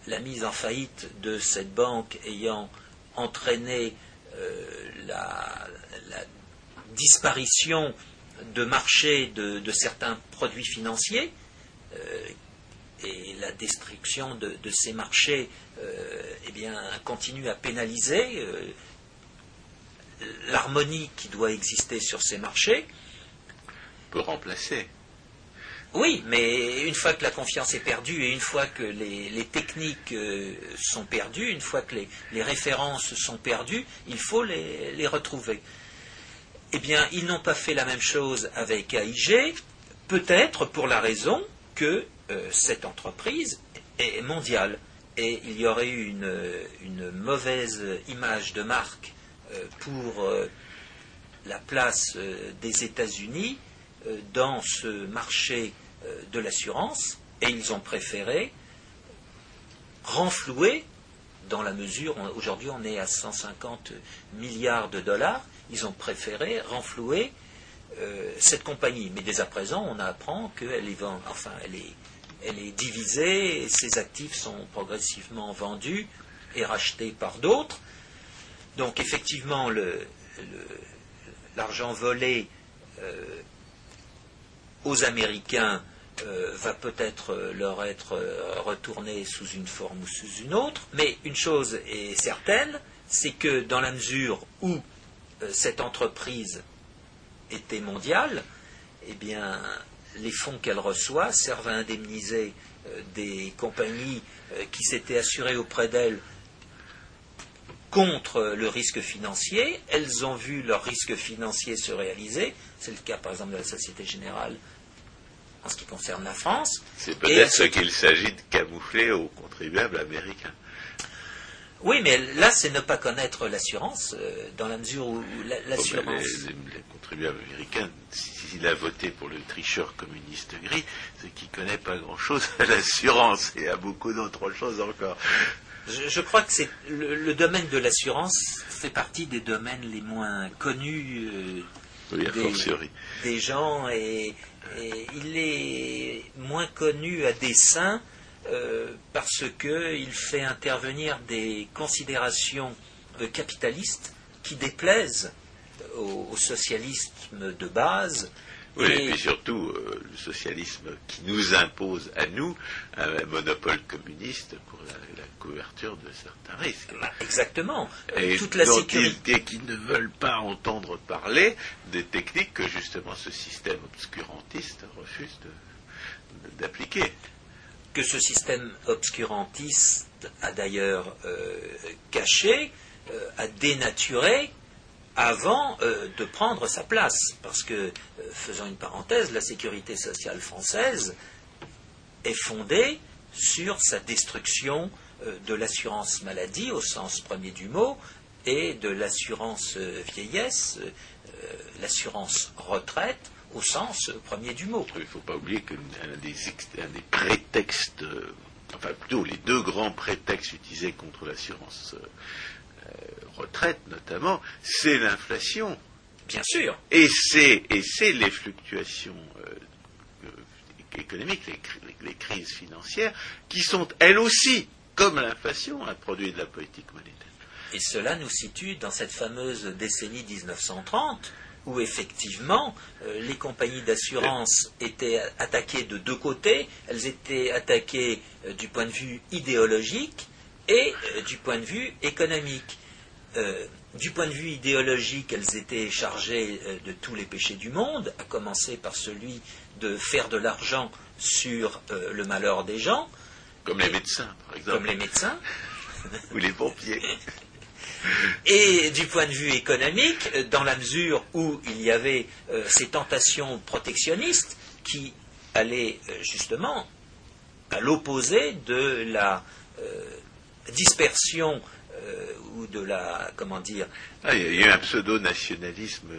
La mise en faillite de cette banque ayant entraîné la, disparition de marché de, certains produits financiers et la destruction de, ces marchés eh bien, continue à pénaliser l'harmonie qui doit exister sur ces marchés peut remplacer. Oui, mais une fois que la confiance est perdue et une fois que les, techniques euh, sont perdues, une fois que les, références sont perdues, il faut les, retrouver. Eh bien, ils n'ont pas fait la même chose avec AIG, peut-être pour la raison que euh, cette entreprise est mondiale. Et il y aurait eu une, mauvaise image de marque euh, pour la place des États-Unis euh, dans ce marché euh, de l'assurance. Et ils ont préféré renflouer dans la mesure, aujourd'hui on est à 150 milliards de dollars, ils ont préféré renflouer euh, cette compagnie. Mais dès à présent, on apprend qu'elle est, enfin, elle est, elle est divisée, et ses actifs sont progressivement vendus et rachetés par d'autres. Donc effectivement, l'argent volé aux Américains euh, va peut-être euh, leur être euh, retourné sous une forme ou sous une autre, mais une chose est certaine, c'est que dans la mesure où cette entreprise était mondiale, eh bien, les fonds qu'elle reçoit servent à indemniser des compagnies qui s'étaient assurées auprès d'elle contre le risque financier. Elles ont vu leur risque financier se réaliser. C'est le cas, par exemple, de la Société Générale en ce qui concerne la France. C'est peut-être ce qu'il s'agit de camoufler aux contribuables américains. Oui, mais là, c'est ne pas connaître l'assurance, euh, dans la mesure où oh, ben, l'assurance. les, contribuables américains, s'il a voté pour le tricheur communiste gris, c'est qu'il ne connaît pas grand-chose à l'assurance et à beaucoup d'autres choses encore. Je, crois que c'est le, domaine de l'assurance fait partie des domaines les moins connus euh, des, gens et, il est moins connu à dessein euh, parce qu'il fait intervenir des considérations euh, capitalistes qui déplaisent au, socialisme de base. Oui, et, puis surtout euh, le socialisme qui nous impose à nous un monopole communiste pour la, couverture de certains risques. Bah, exactement. Et Toute la sécurité. Et qui ne veulent pas entendre parler des techniques que justement ce système obscurantiste refuse d'appliquer. Que ce système obscurantiste a d'ailleurs euh, caché, euh, a dénaturé avant euh, de prendre sa place. Parce que, faisant une parenthèse, la sécurité sociale française est fondée sur sa destruction de l'assurance maladie au sens premier du mot et de l'assurance vieillesse, l'assurance retraite au sens premier du mot. Il ne faut pas oublier qu'un des, des, prétextes, euh, enfin plutôt les deux grands prétextes utilisés contre l'assurance euh, retraite notamment, c'est l'inflation. Bien sûr. Et c'est, les fluctuations euh, économiques, les, crises financières, qui sont elles aussi, comme l'inflation, un produit de la politique monétaire. Et cela nous situe dans cette fameuse décennie 1930 où effectivement euh, les compagnies d'assurance étaient attaquées de deux côtés. Elles étaient attaquées euh, du point de vue idéologique et euh, du point de vue économique. du point de vue idéologique, elles étaient chargées de tous les péchés du monde, à commencer par celui de faire de l'argent sur le malheur des gens. Comme les médecins, par exemple. Comme les médecins. ou les pompiers. Et du point de vue économique, dans la mesure où il y avait euh, ces tentations protectionnistes qui allaient euh, justement à l'opposé de la euh, dispersion ou de la comment dire ah, il y a eu un pseudo-nationalisme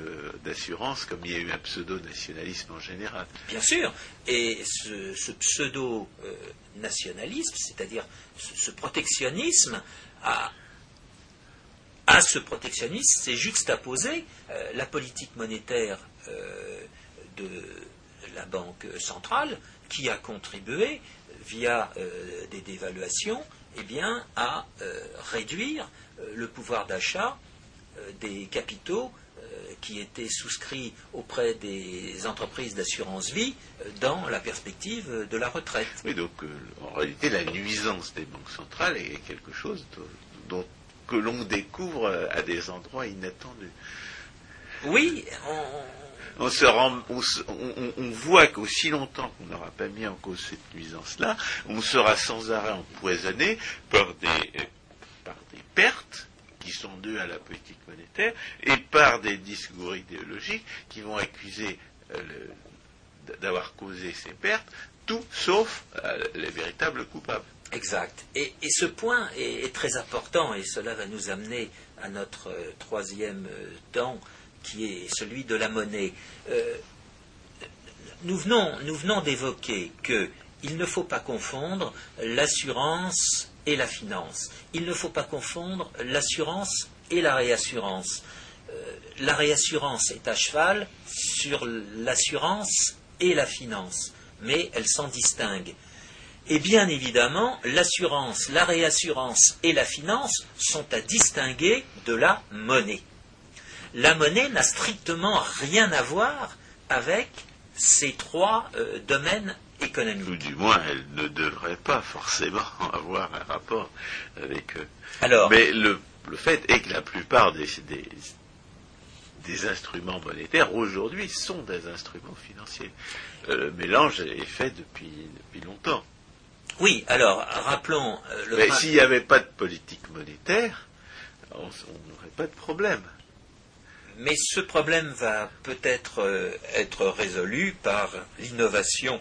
d'assurance comme il y a eu un pseudo-nationalisme en général. Bien sûr. Et ce, pseudo-nationalisme, c'est-à-dire ce, protectionnisme, a, à ce protectionnisme, c'est juxtaposé euh, la politique monétaire euh, de la Banque centrale qui a contribué via euh, des dévaluations eh bien, à réduire le pouvoir d'achat des capitaux qui étaient souscrits auprès des entreprises d'assurance vie dans la perspective de la retraite. Oui, donc en réalité, la nuisance des banques centrales est quelque chose dont que l'on découvre euh, à des endroits inattendus. Oui, on, se rend, on, voit qu'aussi longtemps qu'on n'aura pas mis en cause cette nuisance-là, on sera sans arrêt empoisonné par des, euh, par des pertes qui sont dues à la politique monétaire et par des discours idéologiques qui vont accuser euh, d'avoir causé ces pertes, tout sauf les véritables coupables. Exact. Et, ce point est, très important et cela va nous amener à notre euh, troisième euh, temps qui est celui de la monnaie. Euh, nous venons, nous venons d'évoquer qu'il ne faut pas confondre l'assurance et la finance. Il ne faut pas confondre l'assurance et la réassurance. la réassurance est à cheval sur l'assurance et la finance, mais elles s'en distinguent. Et bien évidemment, l'assurance, la réassurance et la finance sont à distinguer de la monnaie. La monnaie n'a strictement rien à voir avec ces trois euh, domaines économiques. Ou du moins, elle ne devrait pas forcément avoir un rapport avec eux. Alors, Mais le, fait est que la plupart des, des, instruments monétaires aujourd'hui sont des instruments financiers. Euh, le mélange est fait depuis, depuis longtemps. Oui, alors, rappelons euh, le. Mais s'il n'y avait pas de politique monétaire, on n'aurait pas de problème. Mais ce problème va peut-être euh, être résolu par l'innovation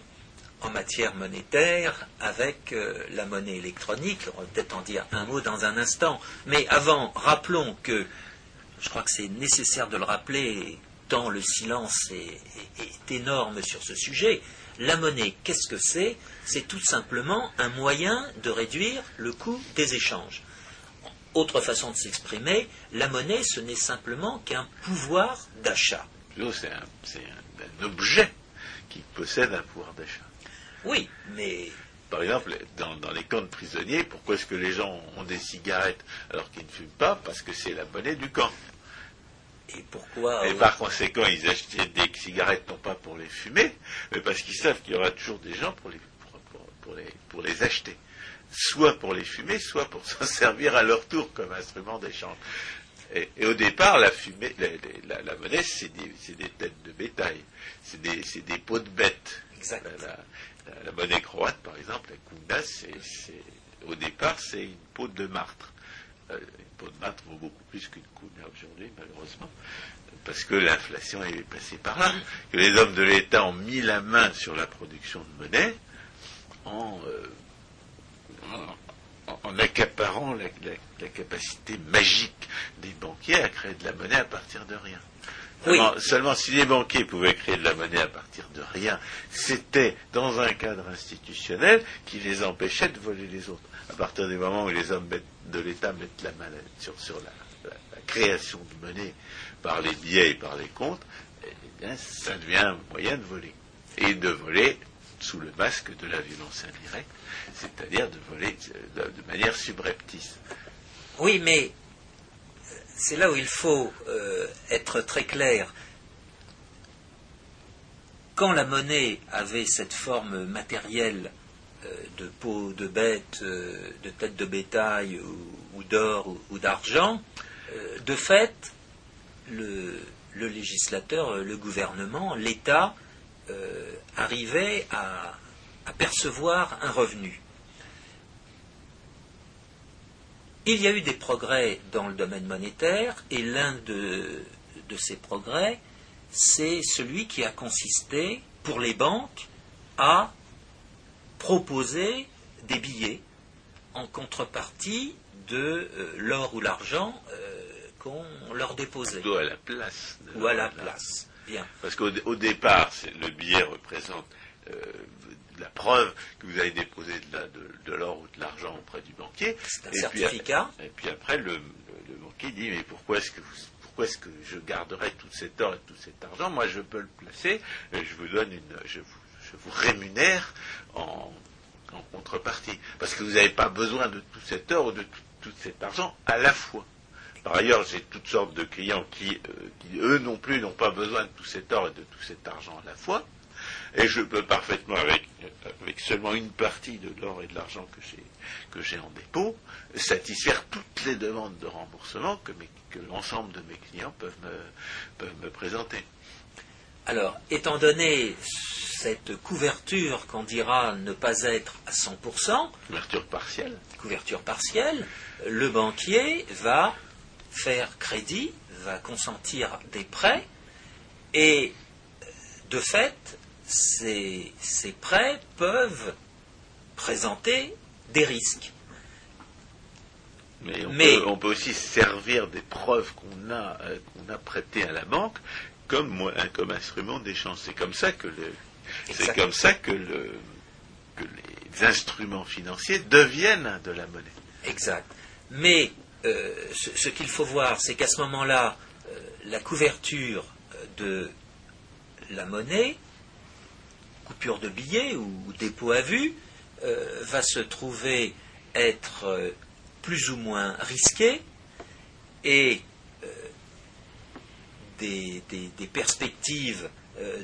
en matière monétaire avec euh, la monnaie électronique. On va peut-être en dire un mot dans un instant. Mais avant, rappelons que, je crois que c'est nécessaire de le rappeler, tant le silence est énorme sur ce sujet, la monnaie, qu'est-ce que c'est? C'est tout simplement un moyen de réduire le coût des échanges. Autre façon de s'exprimer, la monnaie, ce n'est simplement qu'un pouvoir d'achat. C'est un, objet qui possède un pouvoir d'achat. Oui, mais par exemple, dans, les camps de prisonniers, pourquoi est-ce que les gens ont des cigarettes alors qu'ils ne fument pas? Parce que c'est la monnaie du camp. Et pourquoi Et par conséquent, ils achetaient des cigarettes non pas pour les fumer, mais parce qu'ils savent qu'il y aura toujours des gens pour les, pour, les, pour les acheter. Soit pour les fumer, soit pour s'en servir à leur tour comme instrument d'échange. Et, au départ, la, fumée, la, monnaie, c'est des, têtes de bétail, c'est des, des pots de bêtes. La, monnaie croate, par exemple, la kunda, au départ, c'est une peau de martre. Euh, pour de maths vaut beaucoup plus qu'une couleur aujourd'hui, malheureusement, parce que l'inflation est passée par là, que les hommes de l'État ont mis la main sur la production de monnaie en, euh, en, accaparant la, capacité magique des banquiers à créer de la monnaie à partir de rien. Seulement, si les banquiers pouvaient créer de la monnaie à partir de rien, c'était dans un cadre institutionnel qui les empêchait de voler les autres. À partir du moment où les hommes de l'État mettent la main sur, la, création de monnaie par les billets et par les comptes, eh bien, ça devient un moyen de voler. Et de voler sous le masque de la violence indirecte, c'est-à-dire de voler de, manière subreptice. Oui, mais c'est là où il faut euh, être très clair. Quand la monnaie avait cette forme matérielle euh, de peau de bête, euh, de tête de bétail ou, d'or ou, d'argent, de fait, le, législateur, le gouvernement, l'État arrivait à percevoir un revenu. Il y a eu des progrès dans le domaine monétaire et l'un de, de ces progrès, c'est celui qui a consisté pour les banques à proposer des billets en contrepartie de euh, l'or ou l'argent euh, qu'on leur déposait. Ou à la place. Ou à la place. Bien. Parce qu'au au départ, le billet représente euh, la preuve que vous avez déposé de, l'or ou de l'argent auprès du banquier. C'est un Et puis, certificat. Et puis après, le, le- le banquier dit Mais pourquoi est-ce que, vous- pourquoi est-ce que je garderai tout cet or et tout cet argent? Moi, je peux le placer, et je vous donne une. Je vous, je vous rémunère en, en contrepartie. Parce que vous n'avez pas besoin de tout cet or ou de tout, tout cet argent à la fois. Par ailleurs, j'ai toutes sortes de clients qui, euh, qui, eux non plus, n'ont pas besoin de tout cet or et de tout cet argent à la fois. Et je peux parfaitement, avec, avec seulement une partie de l'or et de l'argent que j'ai, en dépôt, satisfaire toutes les demandes de remboursement que, mes- que l'ensemble de mes clients peuvent me, peuvent me présenter. Alors, étant donné cette couverture qu'on dira ne pas être à 100%, Couverture partielle. couverture partielle, le banquier va faire crédit, va consentir des prêts, et de fait, ces, ces prêts peuvent présenter des risques. Mais on, Mais- Peut, on peut aussi servir des preuves qu'on a, euh, qu'on a prêtées à la banque comme, hein, comme instrument d'échange. C'est comme ça que le, c'est comme ça que le, que les instruments financiers deviennent de la monnaie. Exact. Mais euh, ce, qu'il faut voir, c'est qu'à ce moment-là, euh, la couverture euh, de la monnaie, coupure de billets ou dépôt à vue, va se trouver être plus ou moins risquée et des, perspectives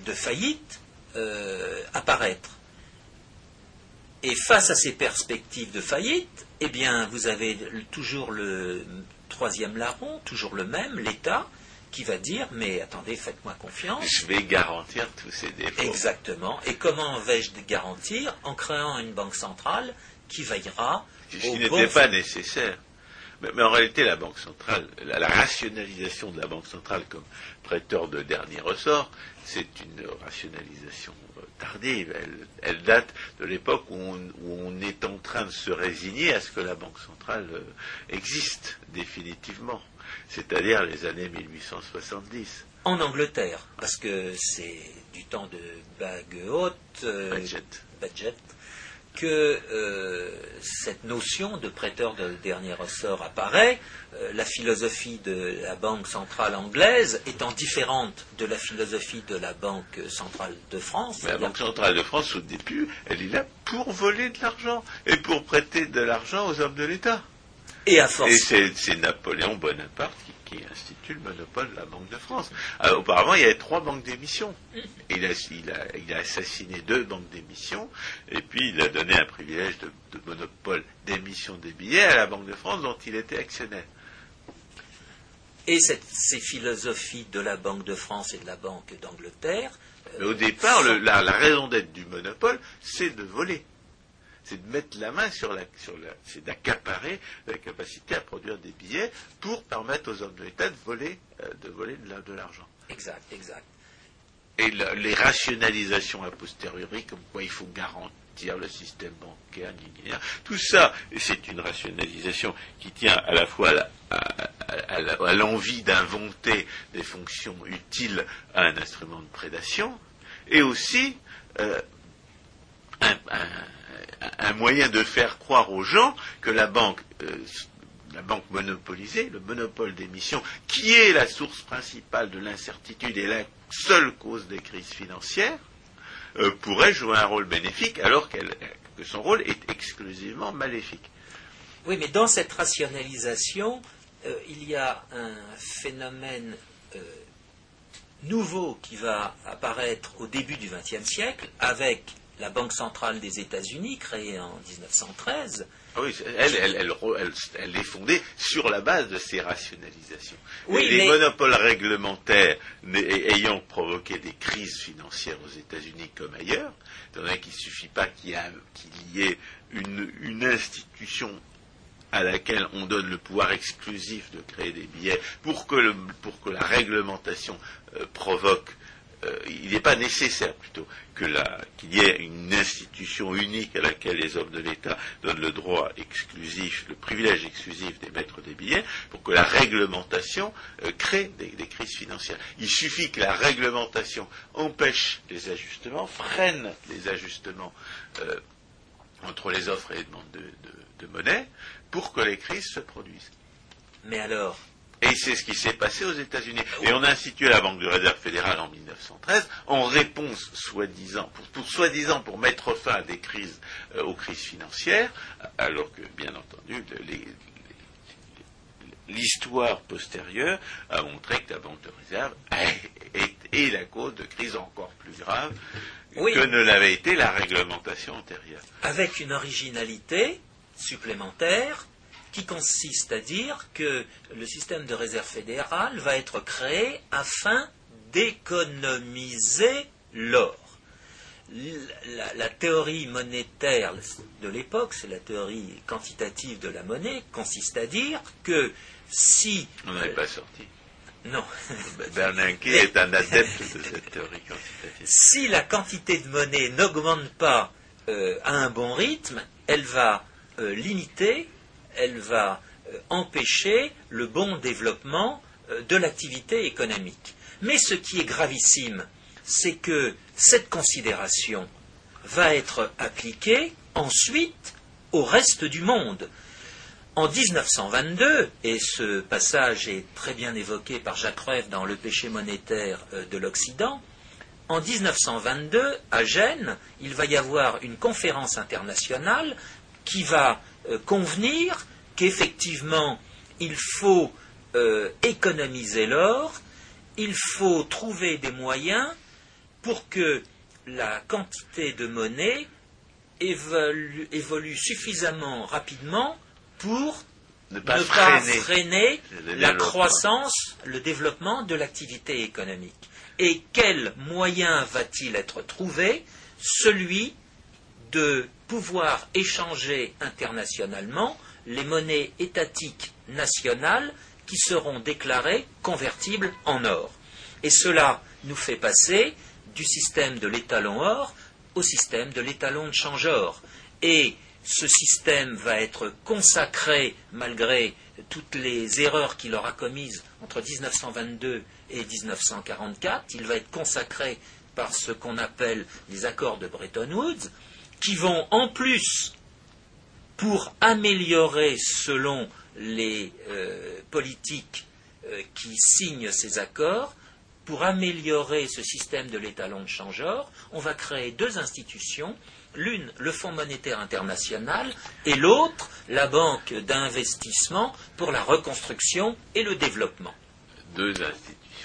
de faillite apparaître. Et face à ces perspectives de faillite, eh bien, vous avez toujours le troisième larron, toujours le même, l'État, qui va dire Mais attendez, faites-moi confiance. Je vais garantir tous ces défauts. Exactement. Et comment vais-je garantir En créant une banque centrale qui veillera Ce qui n'était pas nécessaire. Mais, mais en réalité, la Banque centrale, la, la rationalisation de la Banque centrale comme prêteur de dernier ressort, c'est une rationalisation tardive. Elle, elle date de l'époque où on, où on est en train de se résigner à ce que la Banque centrale euh, existe définitivement, c'est-à-dire les années 1870. en Angleterre, parce que c'est du temps de Baguehaute, euh, Badgett. Badgett, que euh, cette notion de prêteur de dernier ressort apparaît. Euh, la philosophie de la Banque centrale anglaise étant différente de la philosophie de la Banque centrale de France. Mais la Banque centrale de France, au début, elle est là pour voler de l'argent et pour prêter de l'argent aux hommes de l'État. Et à force Et c'est c'est Napoléon Bonaparte qui, qui institue le monopole de la Banque de France. Alors, auparavant, il y avait trois banques d'émission. Il a, il, a, il a assassiné deux banques d'émission, et puis il a donné un privilège de, de monopole d'émission des billets à la Banque de France dont il était actionnaire. et cette- ces philosophies de la Banque de France et de la Banque d'Angleterre. euh, Mais au départ, sont- le- la, la raison d'être du monopole, c'est de voler. C'est de mettre la main sur la, sur la, c'est d'accaparer la capacité à produire des billets pour permettre aux hommes de l'État de voler, euh, de voler de la- de l'argent. Exact, exact. et la- les rationalisations a posteriori, comme quoi il faut garantir le système bancaire, tout ça, c'est une rationalisation qui tient à la fois à l'envie d'inventer des fonctions utiles à un instrument de prédation, et aussi euh, un, un- un moyen de faire croire aux gens que la banque, euh, la banque monopolisée, le monopole d'émission, qui est la source principale de l'incertitude et la seule cause des crises financières, euh, pourrait jouer un rôle bénéfique alors que son rôle est exclusivement maléfique. Oui, mais dans cette rationalisation, euh, il y a un phénomène nouveau qui va apparaître au début du XXe siècle avec la Banque centrale des États-Unis, créée en 1913. Ah oui, elle, elle, elle, elle- elle est fondée sur la base de ces rationalisations. Oui, les mais- monopoles réglementaires ayant provoqué des crises financières aux États-Unis comme ailleurs, étant donné qu'il ne suffit pas qu'il y, ait une, une institution à laquelle on donne le pouvoir exclusif de créer des billets pour que, le, pour que la réglementation euh, provoque euh, il n'est pas nécessaire plutôt qu'il y ait une institution unique à laquelle les hommes de l'État donnent le droit exclusif, le privilège exclusif d'émettre des billets, pour que la réglementation euh, crée des, crises financières. Il suffit que la réglementation empêche les ajustements, freine les ajustements euh, entre les offres et les demandes de monnaie, pour que les crises se produisent. Mais alors, et c'est ce qui s'est passé aux États-Unis. Et on a institué la Banque de réserve fédérale en 1913 en réponse, soi-disant, pour, soi-disant pour mettre fin à des crises, euh, aux crises financières, alors que, bien entendu, l'histoire postérieure a montré que la Banque de réserve est, la cause de crises encore plus graves que ne l'avait été la réglementation antérieure. Avec une originalité supplémentaire qui consiste à dire que le système de réserve fédérale va être créé afin d'économiser l'or. La, théorie monétaire de l'époque, c'est la théorie quantitative de la monnaie, consiste à dire que si... On n'en est pas sorti. Non. Bernanke est un adepte de cette théorie quantitative. Si la quantité de monnaie n'augmente pas euh, à un bon rythme, elle va euh, limiter elle va euh, empêcher le bon développement euh, de l'activité économique. Mais ce qui est gravissime, c'est que cette considération va être appliquée ensuite au reste du monde. En 1922, et ce passage est très bien évoqué par Jacques Rueff dans Le péché monétaire euh, de l'Occident, en 1922, à Gênes, il va y avoir une conférence internationale qui va euh, convenir qu'effectivement, il faut euh, économiser l'or, il faut trouver des moyens pour que la quantité de monnaie évolue, suffisamment rapidement pour ne pas, freiner, la croissance, le développement de l'activité économique. Et quel moyen va-t-il être trouvé? Celui de pouvoir échanger internationalement les monnaies étatiques nationales qui seront déclarées convertibles en or. Et cela nous fait passer du système de l'étalon or au système de l'étalon de change or. Et ce système va être consacré, malgré toutes les erreurs qu'il aura commises entre 1922 et 1944, il va être consacré par ce qu'on appelle les accords de Bretton Woods, qui vont en plus, pour améliorer selon les euh, politiques euh, qui signent ces accords, pour améliorer ce système de l'étalon de changeur, on va créer deux institutions, l'une le Fonds monétaire international et l'autre la Banque d'investissement pour la reconstruction et le développement.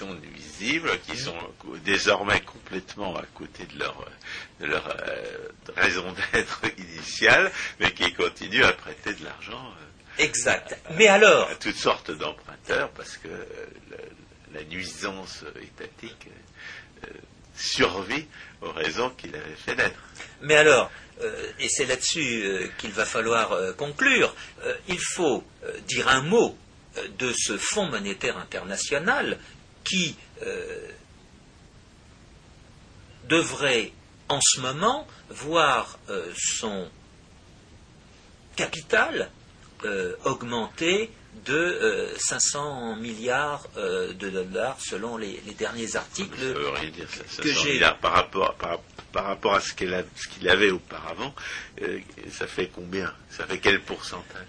Nuisibles qui sont désormais complètement à côté de leur, leur euh, raison d'être initiale, mais qui continuent à prêter de l'argent. Euh, exact. mais alors À toutes sortes d'emprunteurs, parce que euh, la, nuisance étatique survit aux raisons qu'il avait fait naître. Mais alors, et c'est là-dessus qu'il va falloir conclure, il faut dire un mot de ce Fonds monétaire international qui euh, devrait en ce moment voir euh, son capital euh, augmenter de 500 milliards de dollars selon les, derniers articles ça veut rien dire, ça, que j'ai par rapport par, rapport à ce qu'il avait auparavant ça fait combien? Ça fait quel pourcentage?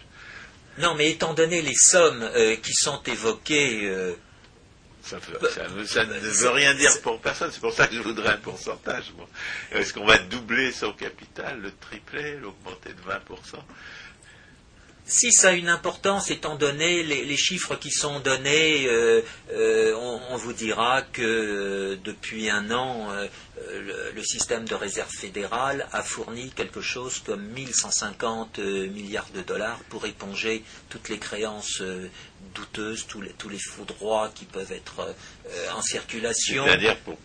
Non mais étant donné les sommes qui sont évoquées ça, ne veut rien dire pour personne, c'est pour ça que je voudrais un pourcentage. Est-ce qu'on va doubler son capital, le tripler, l'augmenter de 20% si ça a une importance, étant donné les, chiffres qui sont donnés, euh, euh, on, vous dira que euh, depuis un an, le, système de réserve fédérale a fourni quelque chose comme 1150 milliards de dollars pour éponger toutes les créances douteuses, tous les, tous les faux droits qui peuvent être en circulation. C'est-à-dire pour,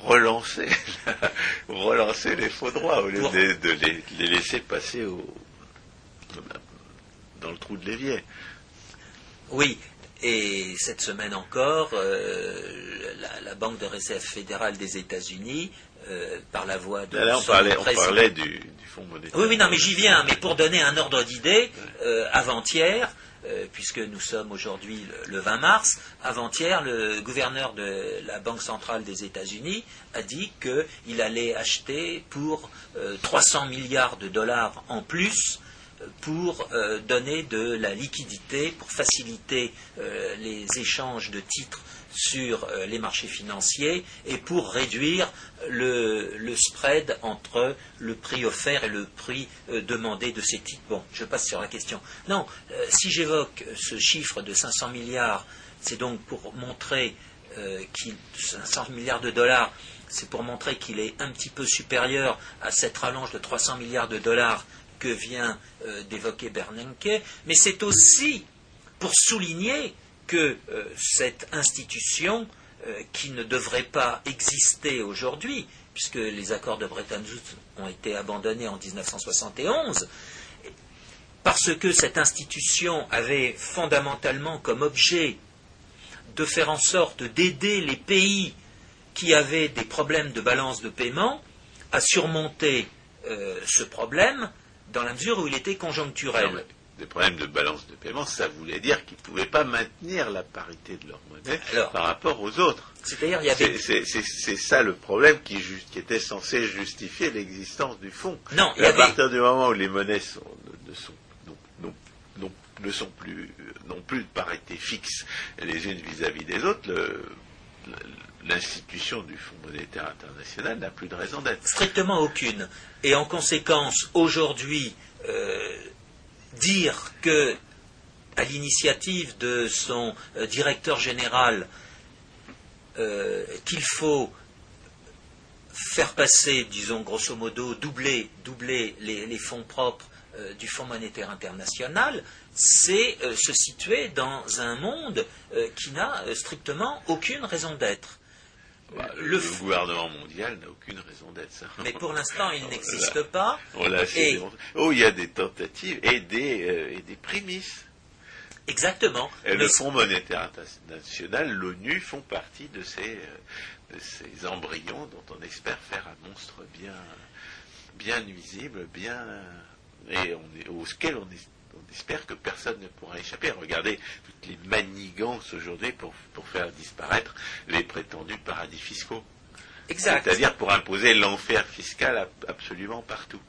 relancer, relancer les faux droits au lieu de, les, laisser passer au dans le trou de l'évier. Oui, et cette semaine encore, euh, la, Banque de réserve fédérale des États-Unis, euh, par la voix de. Là, on, parlait, on parlait du, Fonds monétaire. Oui, oui, non, mais j'y viens. Mais pour donner un ordre d'idée, euh, avant-hier, puisque nous sommes aujourd'hui le, 20 mars, avant-hier, le gouverneur de la Banque centrale des États-Unis a dit qu'il allait acheter pour 300 milliards de dollars en plus pour euh, donner de la liquidité, pour faciliter euh, les échanges de titres sur euh, les marchés financiers et pour réduire le, spread entre le prix offert et le prix demandé de ces titres. Bon, je passe sur la question. Non, si j'évoque ce chiffre de 500 milliards, c'est donc pour montrer qu'il 500 milliards c'est pour montrer qu'il est un petit peu supérieur à cette rallonge de 300 milliards de dollars que vient euh, d'évoquer Bernanke, mais c'est aussi pour souligner que euh, cette institution, euh, qui ne devrait pas exister aujourd'hui, puisque les accords de Bretton Woods ont été abandonnés en 1971, parce que cette institution avait fondamentalement comme objet de faire en sorte d'aider les pays qui avaient des problèmes de balance de paiement à surmonter ce problème dans la mesure où il était conjoncturel. des problèmes de balance de paiement, ça voulait dire qu'ils ne pouvaient pas maintenir la parité de leur monnaie par rapport aux autres. C'est ça le problème qui, était censé justifier l'existence du fonds. Non, à partir du moment où les monnaies ne, sont, ne sont plus, non plus de parité fixe les unes vis-à-vis des autres, l'institution du Fonds monétaire international n'a plus de raison d'être. Strictement aucune. Et en conséquence, aujourd'hui, euh, dire que, à l'initiative de son euh, directeur général, euh, qu'il faut faire passer, disons grosso modo, doubler, doubler les, fonds propres du Fonds monétaire international, c'est se situer dans un monde qui n'a strictement aucune raison d'être. Le, gouvernement mondial n'a aucune raison d'être. Mais pour l'instant, il n'existe pas. Oh, il y a des tentatives et des, euh, et des prémices. Exactement. Et le Fonds monétaire international, l'ONU, font partie de ces, euh, de ces embryons dont on espère faire un monstre bien, bien nuisible, bien et on est, auquel on est on espère que personne ne pourra échapper. Regardez toutes les manigances aujourd'hui pour, faire disparaître les prétendus paradis fiscaux. C'est-à-dire pour imposer l'enfer fiscal absolument partout.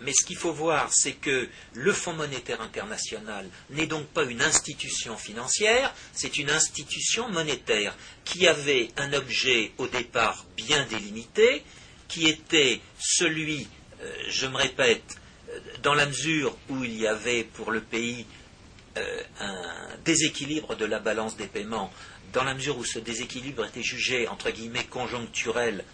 Mais ce qu'il faut voir, c'est que le Fonds monétaire international n'est donc pas une institution financière, c'est une institution monétaire qui avait un objet au départ bien délimité, qui était celui, euh, je me répète, dans la mesure où il y avait pour le pays euh, un déséquilibre de la balance des paiements, dans la mesure où ce déséquilibre était jugé, entre guillemets, conjoncturel,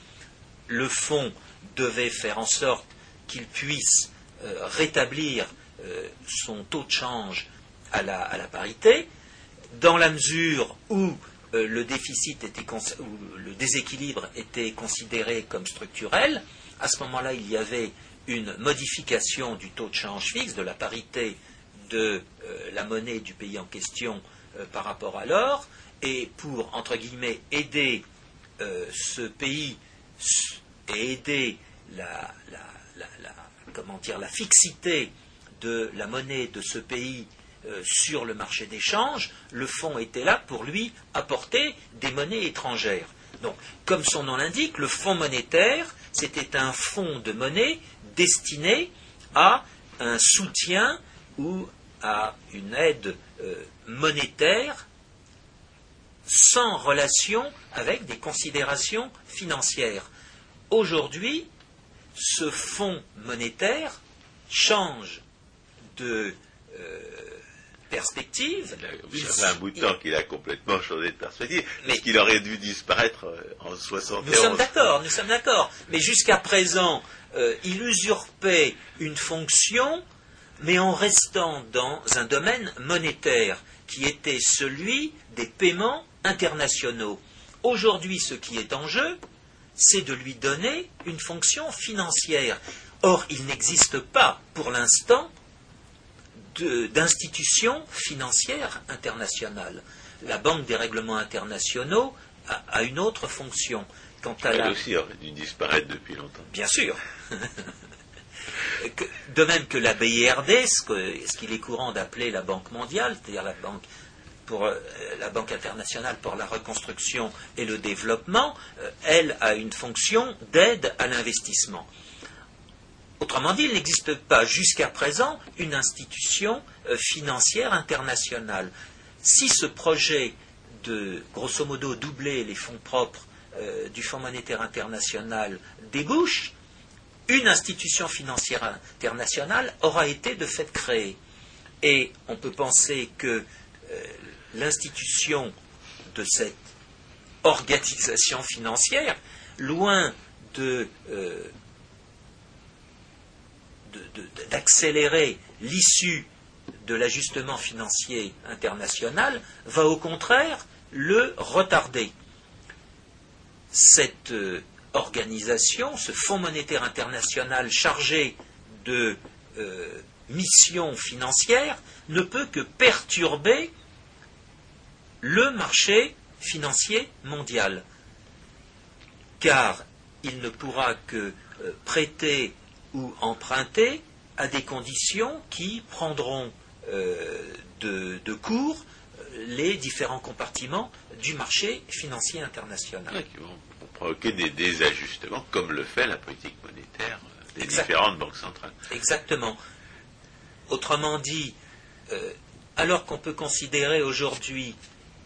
le fonds devait faire en sorte qu'il puisse euh, rétablir euh, son taux de change à la, parité, dans la mesure où le déficit était où le déséquilibre était considéré comme structurel, à ce moment-là, il y avait une modification du taux de change fixe, de la parité de euh, la monnaie du pays en question euh, par rapport à l'or, et pour, entre guillemets, aider euh, ce pays et aider la, comment dire, la fixité de la monnaie de ce pays sur le marché d'échange, le fonds était là pour lui apporter des monnaies étrangères. Donc, comme son nom l'indique, le fonds monétaire, c'était un fonds de monnaie destiné à un soutien ou à une aide euh, monétaire sans relation avec des considérations financières. Aujourd'hui, ce fonds monétaire change de euh, perspective. Il, ça un bout de temps qu'il a complètement changé de perspective, mais qu'il aurait dû disparaître euh, en 71. Nous sommes d'accord, nous sommes d'accord. Mais jusqu'à présent, euh, il usurpait une fonction, mais en restant dans un domaine monétaire qui était celui des paiements internationaux. Aujourd'hui, ce qui est en jeu, c'est de lui donner une fonction financière. Or, il n'existe pas, pour l'instant, d'institutions financières internationales. La Banque des règlements internationaux a, une autre fonction. Quant à Elle aussi aurait dû disparaître depuis longtemps. Bien sûr. de même que la BIRD, ce qu'il est courant d'appeler la Banque mondiale, c'est-à-dire la Banque pour euh, la Banque internationale pour la reconstruction et le développement, euh, elle a une fonction d'aide à l'investissement. Autrement dit, il n'existe pas jusqu'à présent une institution euh, financière internationale. Si ce projet de, grosso modo, doubler les fonds propres du Fonds monétaire international débouche, une institution financière internationale aura été de fait créée. Et on peut penser que l'institution de cette organisation financière, loin de, euh, d'accélérer l'issue de l'ajustement financier international, va au contraire le retarder. Cette euh, organisation, ce Fonds monétaire international chargé de euh, missions financières, ne peut que perturber le marché financier mondial, car il ne pourra que euh, prêter ou emprunter à des conditions qui prendront euh, de, cours euh, les différents compartiments du marché financier international. qui vont provoquer des désajustements, comme le fait la politique monétaire des différentes banques centrales. Exactement. Autrement dit, alors qu'on peut considérer aujourd'hui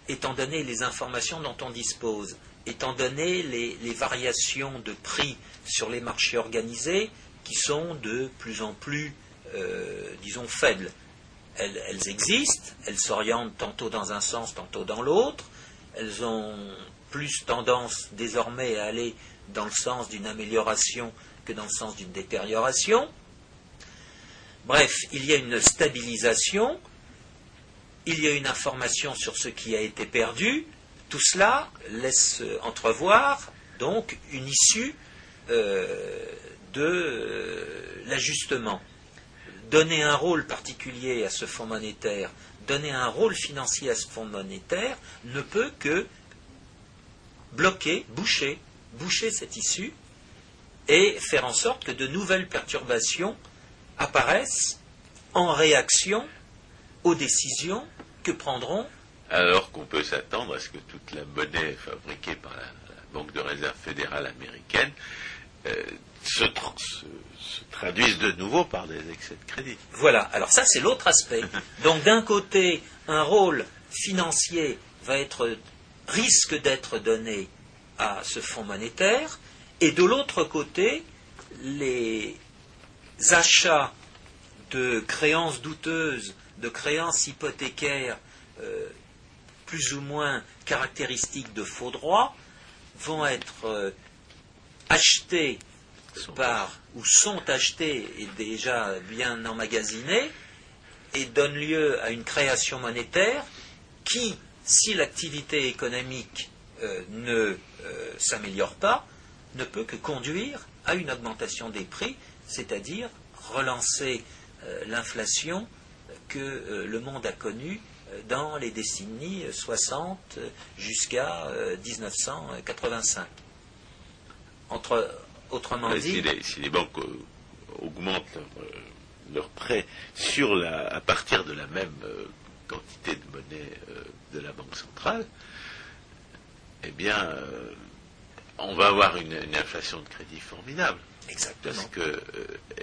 étant donné les informations dont on dispose, étant donné les, variations de prix sur les marchés organisés qui sont de plus en plus, euh, disons, faibles. Elles, existent, elles s'orientent tantôt dans un sens, tantôt dans l'autre, elles ont plus tendance désormais à aller dans le sens d'une amélioration que dans le sens d'une détérioration. Bref, il y a une stabilisation il y a une information sur ce qui a été perdu, tout cela laisse entrevoir donc une issue euh, de euh, l'ajustement. Donner un rôle particulier à ce fonds monétaire, donner un rôle financier à ce fonds monétaire ne peut que bloquer, boucher, boucher cette issue et faire en sorte que de nouvelles perturbations apparaissent en réaction aux décisions que prendront alors qu'on peut s'attendre à ce que toute la monnaie fabriquée par la, Banque de réserve fédérale américaine euh, se, traduise de nouveau par des excès de crédit. Voilà, alors ça c'est l'autre aspect. Donc d'un côté, un rôle financier va être risque d'être donné à ce fonds monétaire, et de l'autre côté, les achats de créances douteuses de créances hypothécaires euh, plus ou moins caractéristiques de faux droits vont être euh, achetées par ou sont achetées et déjà bien emmagasinés et donnent lieu à une création monétaire qui, si l'activité économique euh, ne s'améliore pas, ne peut que conduire à une augmentation des prix, c'est-à-dire relancer l'inflation que euh, le monde a connu euh, dans les décennies 60 euh, jusqu'à 1985. Entre, autrement dit. Si les, banques augmentent leurs prêts sur la, à partir de la même quantité de monnaie de la Banque centrale, eh bien, on va avoir une, inflation de crédit formidable. Exactement. que, euh,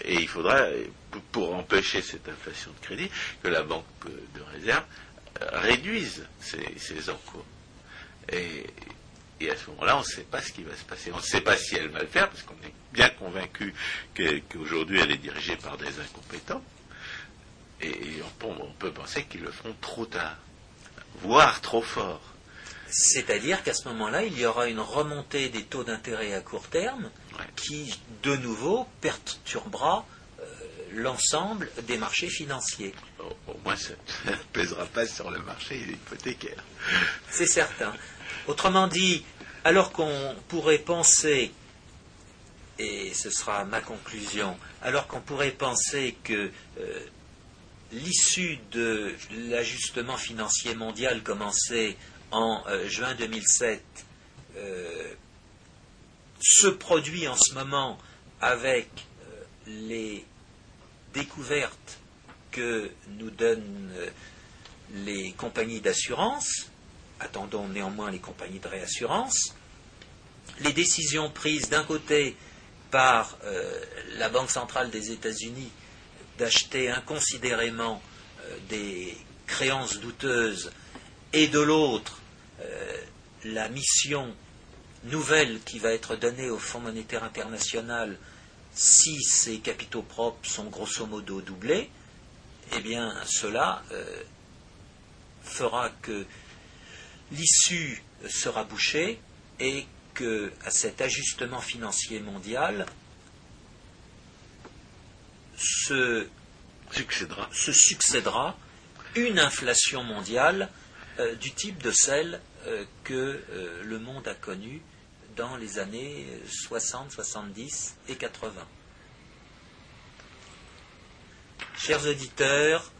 et il faudra, pour empêcher cette inflation de crédit, que la banque de réserve euh, réduise ses, encours. Et, à ce moment-là, on ne sait pas ce qui va se passer. On ne sait pas si elle va le faire, parce qu'on est bien convaincu qu'aujourd'hui elle est dirigée par des incompétents. Et on, peut penser qu'ils le feront trop tard, voire trop fort. C'est-à-dire qu'à ce moment-là, il y aura une remontée des taux d'intérêt à court terme qui, de nouveau, perturbera euh, l'ensemble des marchés financiers. Au, moins, ça ne pèsera pas sur le marché hypothécaire. C'est certain. Autrement dit, alors qu'on pourrait penser, et ce sera ma conclusion, alors qu'on pourrait penser que euh, l'issue de l'ajustement financier mondial commencé en euh, juin 2007 euh, se produit en ce moment avec les découvertes que nous donnent les compagnies d'assurance, attendons néanmoins les compagnies de réassurance, les décisions prises d'un côté par la Banque centrale des États-Unis d'acheter inconsidérément euh, des créances douteuses et de l'autre euh, la mission nouvelle qui va être donnée au Fonds monétaire international si ces capitaux propres sont grosso modo doublés, eh bien cela euh, fera que l'issue sera bouchée et que à cet ajustement financier mondial se succédera, une inflation mondiale euh, du type de celle euh, que euh, le monde a connue dans les années 60, 70 et 80. Chers auditeurs,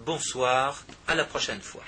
bonsoir, à la prochaine fois.